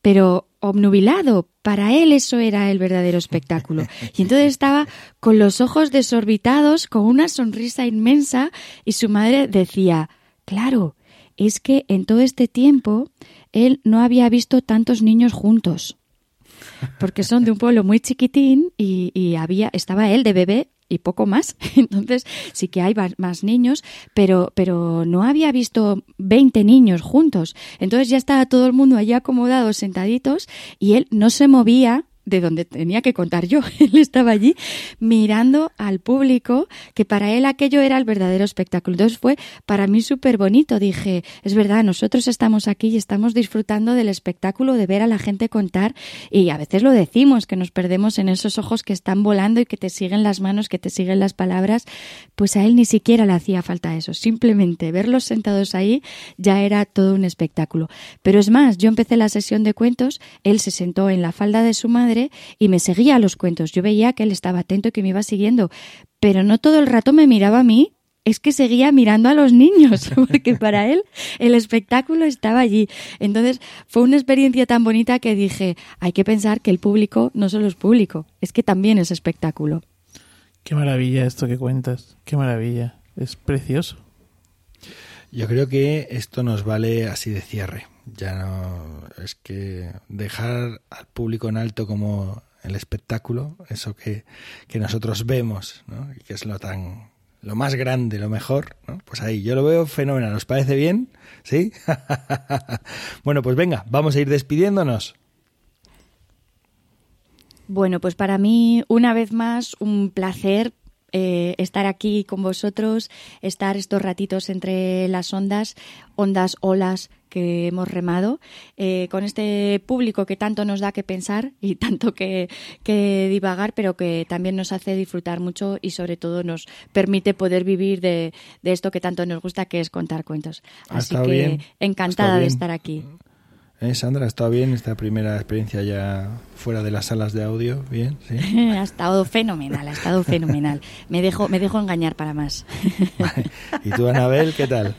pero obnubilado. Para él eso era el verdadero espectáculo. Y entonces estaba con los ojos desorbitados, con una sonrisa inmensa, y su madre decía, claro, es que en todo este tiempo él no había visto tantos niños juntos porque son de un pueblo muy chiquitín y, había estaba él de bebé y poco más. [LAUGHS] Entonces sí que hay más niños, pero, pero no había visto 20 niños juntos. Entonces ya estaba todo el mundo allí acomodado, sentaditos, y él no se movía de donde tenía que contar yo. [LAUGHS] Él estaba allí mirando al público, que para él aquello era el verdadero espectáculo. Entonces fue para mí súper bonito. Dije, es verdad, nosotros estamos aquí y estamos disfrutando del espectáculo de ver a la gente contar y a veces lo decimos, que nos perdemos en esos ojos que están volando y que te siguen las manos, que te siguen las palabras. Pues a él ni siquiera le hacía falta eso. Simplemente verlos sentados ahí ya era todo un espectáculo. Pero es más, yo empecé la sesión de cuentos, él se sentó en la falda de su madre y me seguía a los cuentos. Yo veía que él estaba atento y que me iba siguiendo, pero no todo el rato me miraba a mí, es que seguía mirando a los niños, [LAUGHS] porque para él el espectáculo estaba allí. Entonces fue una experiencia tan bonita que dije, hay que pensar que el público no solo es público, es que también es espectáculo. Qué maravilla esto que cuentas, qué maravilla, es precioso. Yo creo que esto nos vale así de cierre. Ya no es que dejar al público en alto como el espectáculo, eso que, que nosotros vemos, ¿no? y que es lo tan lo más grande, lo mejor, ¿no? Pues ahí, yo lo veo fenomenal. ¿Os parece bien? ¿Sí? [LAUGHS] bueno, pues venga, vamos a ir despidiéndonos. Bueno, pues para mí, una vez más, un placer eh, estar aquí con vosotros, estar estos ratitos entre las ondas, ondas, olas que hemos remado, eh, con este público que tanto nos da que pensar y [LAUGHS] tanto que, que, divagar, pero que también nos hace disfrutar mucho y sobre todo nos permite poder vivir de, de esto que tanto nos gusta, que es contar cuentos. Así que bien. encantada de estar aquí. ¿Eh, Sandra, ¿ha estado bien esta primera experiencia ya fuera de las salas de audio? ¿Bien? ¿Sí? [LAUGHS] ha estado fenomenal, ha estado fenomenal. Me dejo, me dejo engañar para más. [LAUGHS] ¿Y tú, Anabel, qué tal?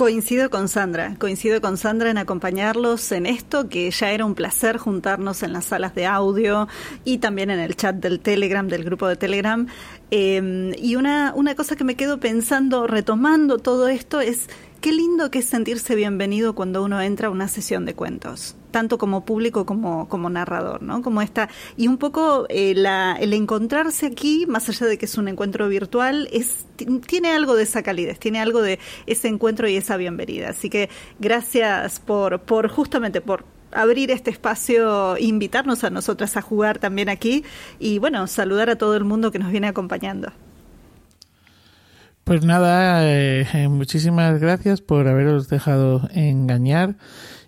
Coincido con Sandra, coincido con Sandra en acompañarlos en esto, que ya era un placer juntarnos en las salas de audio y también en el chat del Telegram, del grupo de Telegram. Eh, y una, una cosa que me quedo pensando, retomando todo esto, es qué lindo que es sentirse bienvenido cuando uno entra a una sesión de cuentos, tanto como público como, como narrador, ¿no? Como esta, y un poco eh, la, el encontrarse aquí, más allá de que es un encuentro virtual, es, tiene algo de esa calidez, tiene algo de ese encuentro y esa bienvenida. Así que gracias por, por justamente por abrir este espacio, invitarnos a nosotras a jugar también aquí y bueno, saludar a todo el mundo que nos viene acompañando. Pues nada, eh, muchísimas gracias por haberos dejado engañar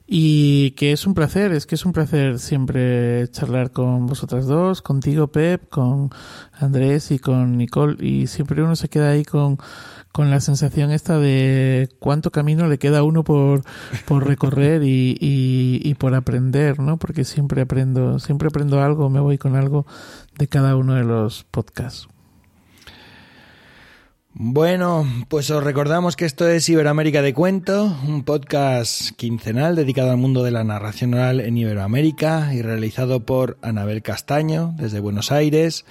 y que es un placer, es que es un placer siempre charlar con vosotras dos, contigo Pep, con Andrés y con Nicole y siempre uno se queda ahí con, con la sensación esta de cuánto camino le queda a uno por, por recorrer y, y, y por aprender, ¿no? Porque siempre aprendo, siempre aprendo algo, me voy con algo de cada uno de los podcasts. Bueno, pues os recordamos que esto es Iberoamérica de Cuento, un podcast quincenal dedicado al mundo de la narración oral en Iberoamérica y realizado por Anabel Castaño desde Buenos Aires,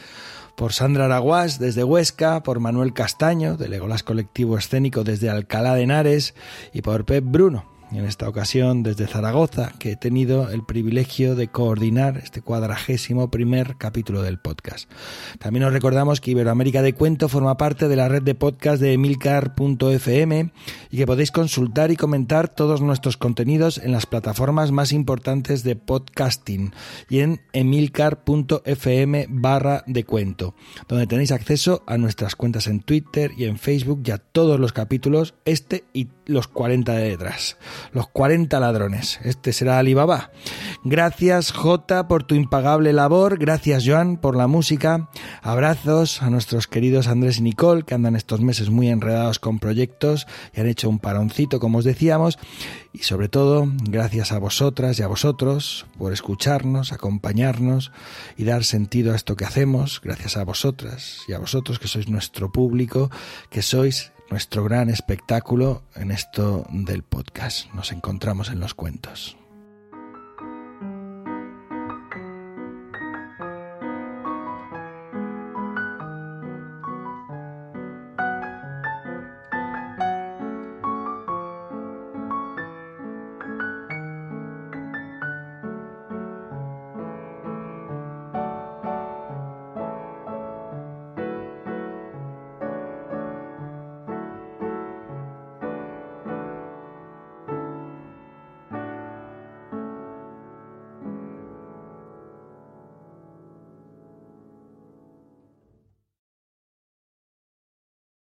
por Sandra Araguás desde Huesca, por Manuel Castaño del Legolas Colectivo Escénico desde Alcalá de Henares y por Pep Bruno en esta ocasión desde Zaragoza, que he tenido el privilegio de coordinar este cuadragésimo primer capítulo del podcast. También os recordamos que Iberoamérica de Cuento forma parte de la red de podcast de emilcar.fm y que podéis consultar y comentar todos nuestros contenidos en las plataformas más importantes de podcasting y en emilcar.fm barra de cuento, donde tenéis acceso a nuestras cuentas en Twitter y en Facebook y a todos los capítulos, este y los 40 de detrás, los 40 ladrones. Este será Alibaba. Gracias J por tu impagable labor, gracias Joan por la música, abrazos a nuestros queridos Andrés y Nicole que andan estos meses muy enredados con proyectos y han hecho un paroncito como os decíamos y sobre todo gracias a vosotras y a vosotros por escucharnos, acompañarnos y dar sentido a esto que hacemos, gracias a vosotras y a vosotros que sois nuestro público, que sois nuestro gran espectáculo en esto del podcast. Nos encontramos en los cuentos.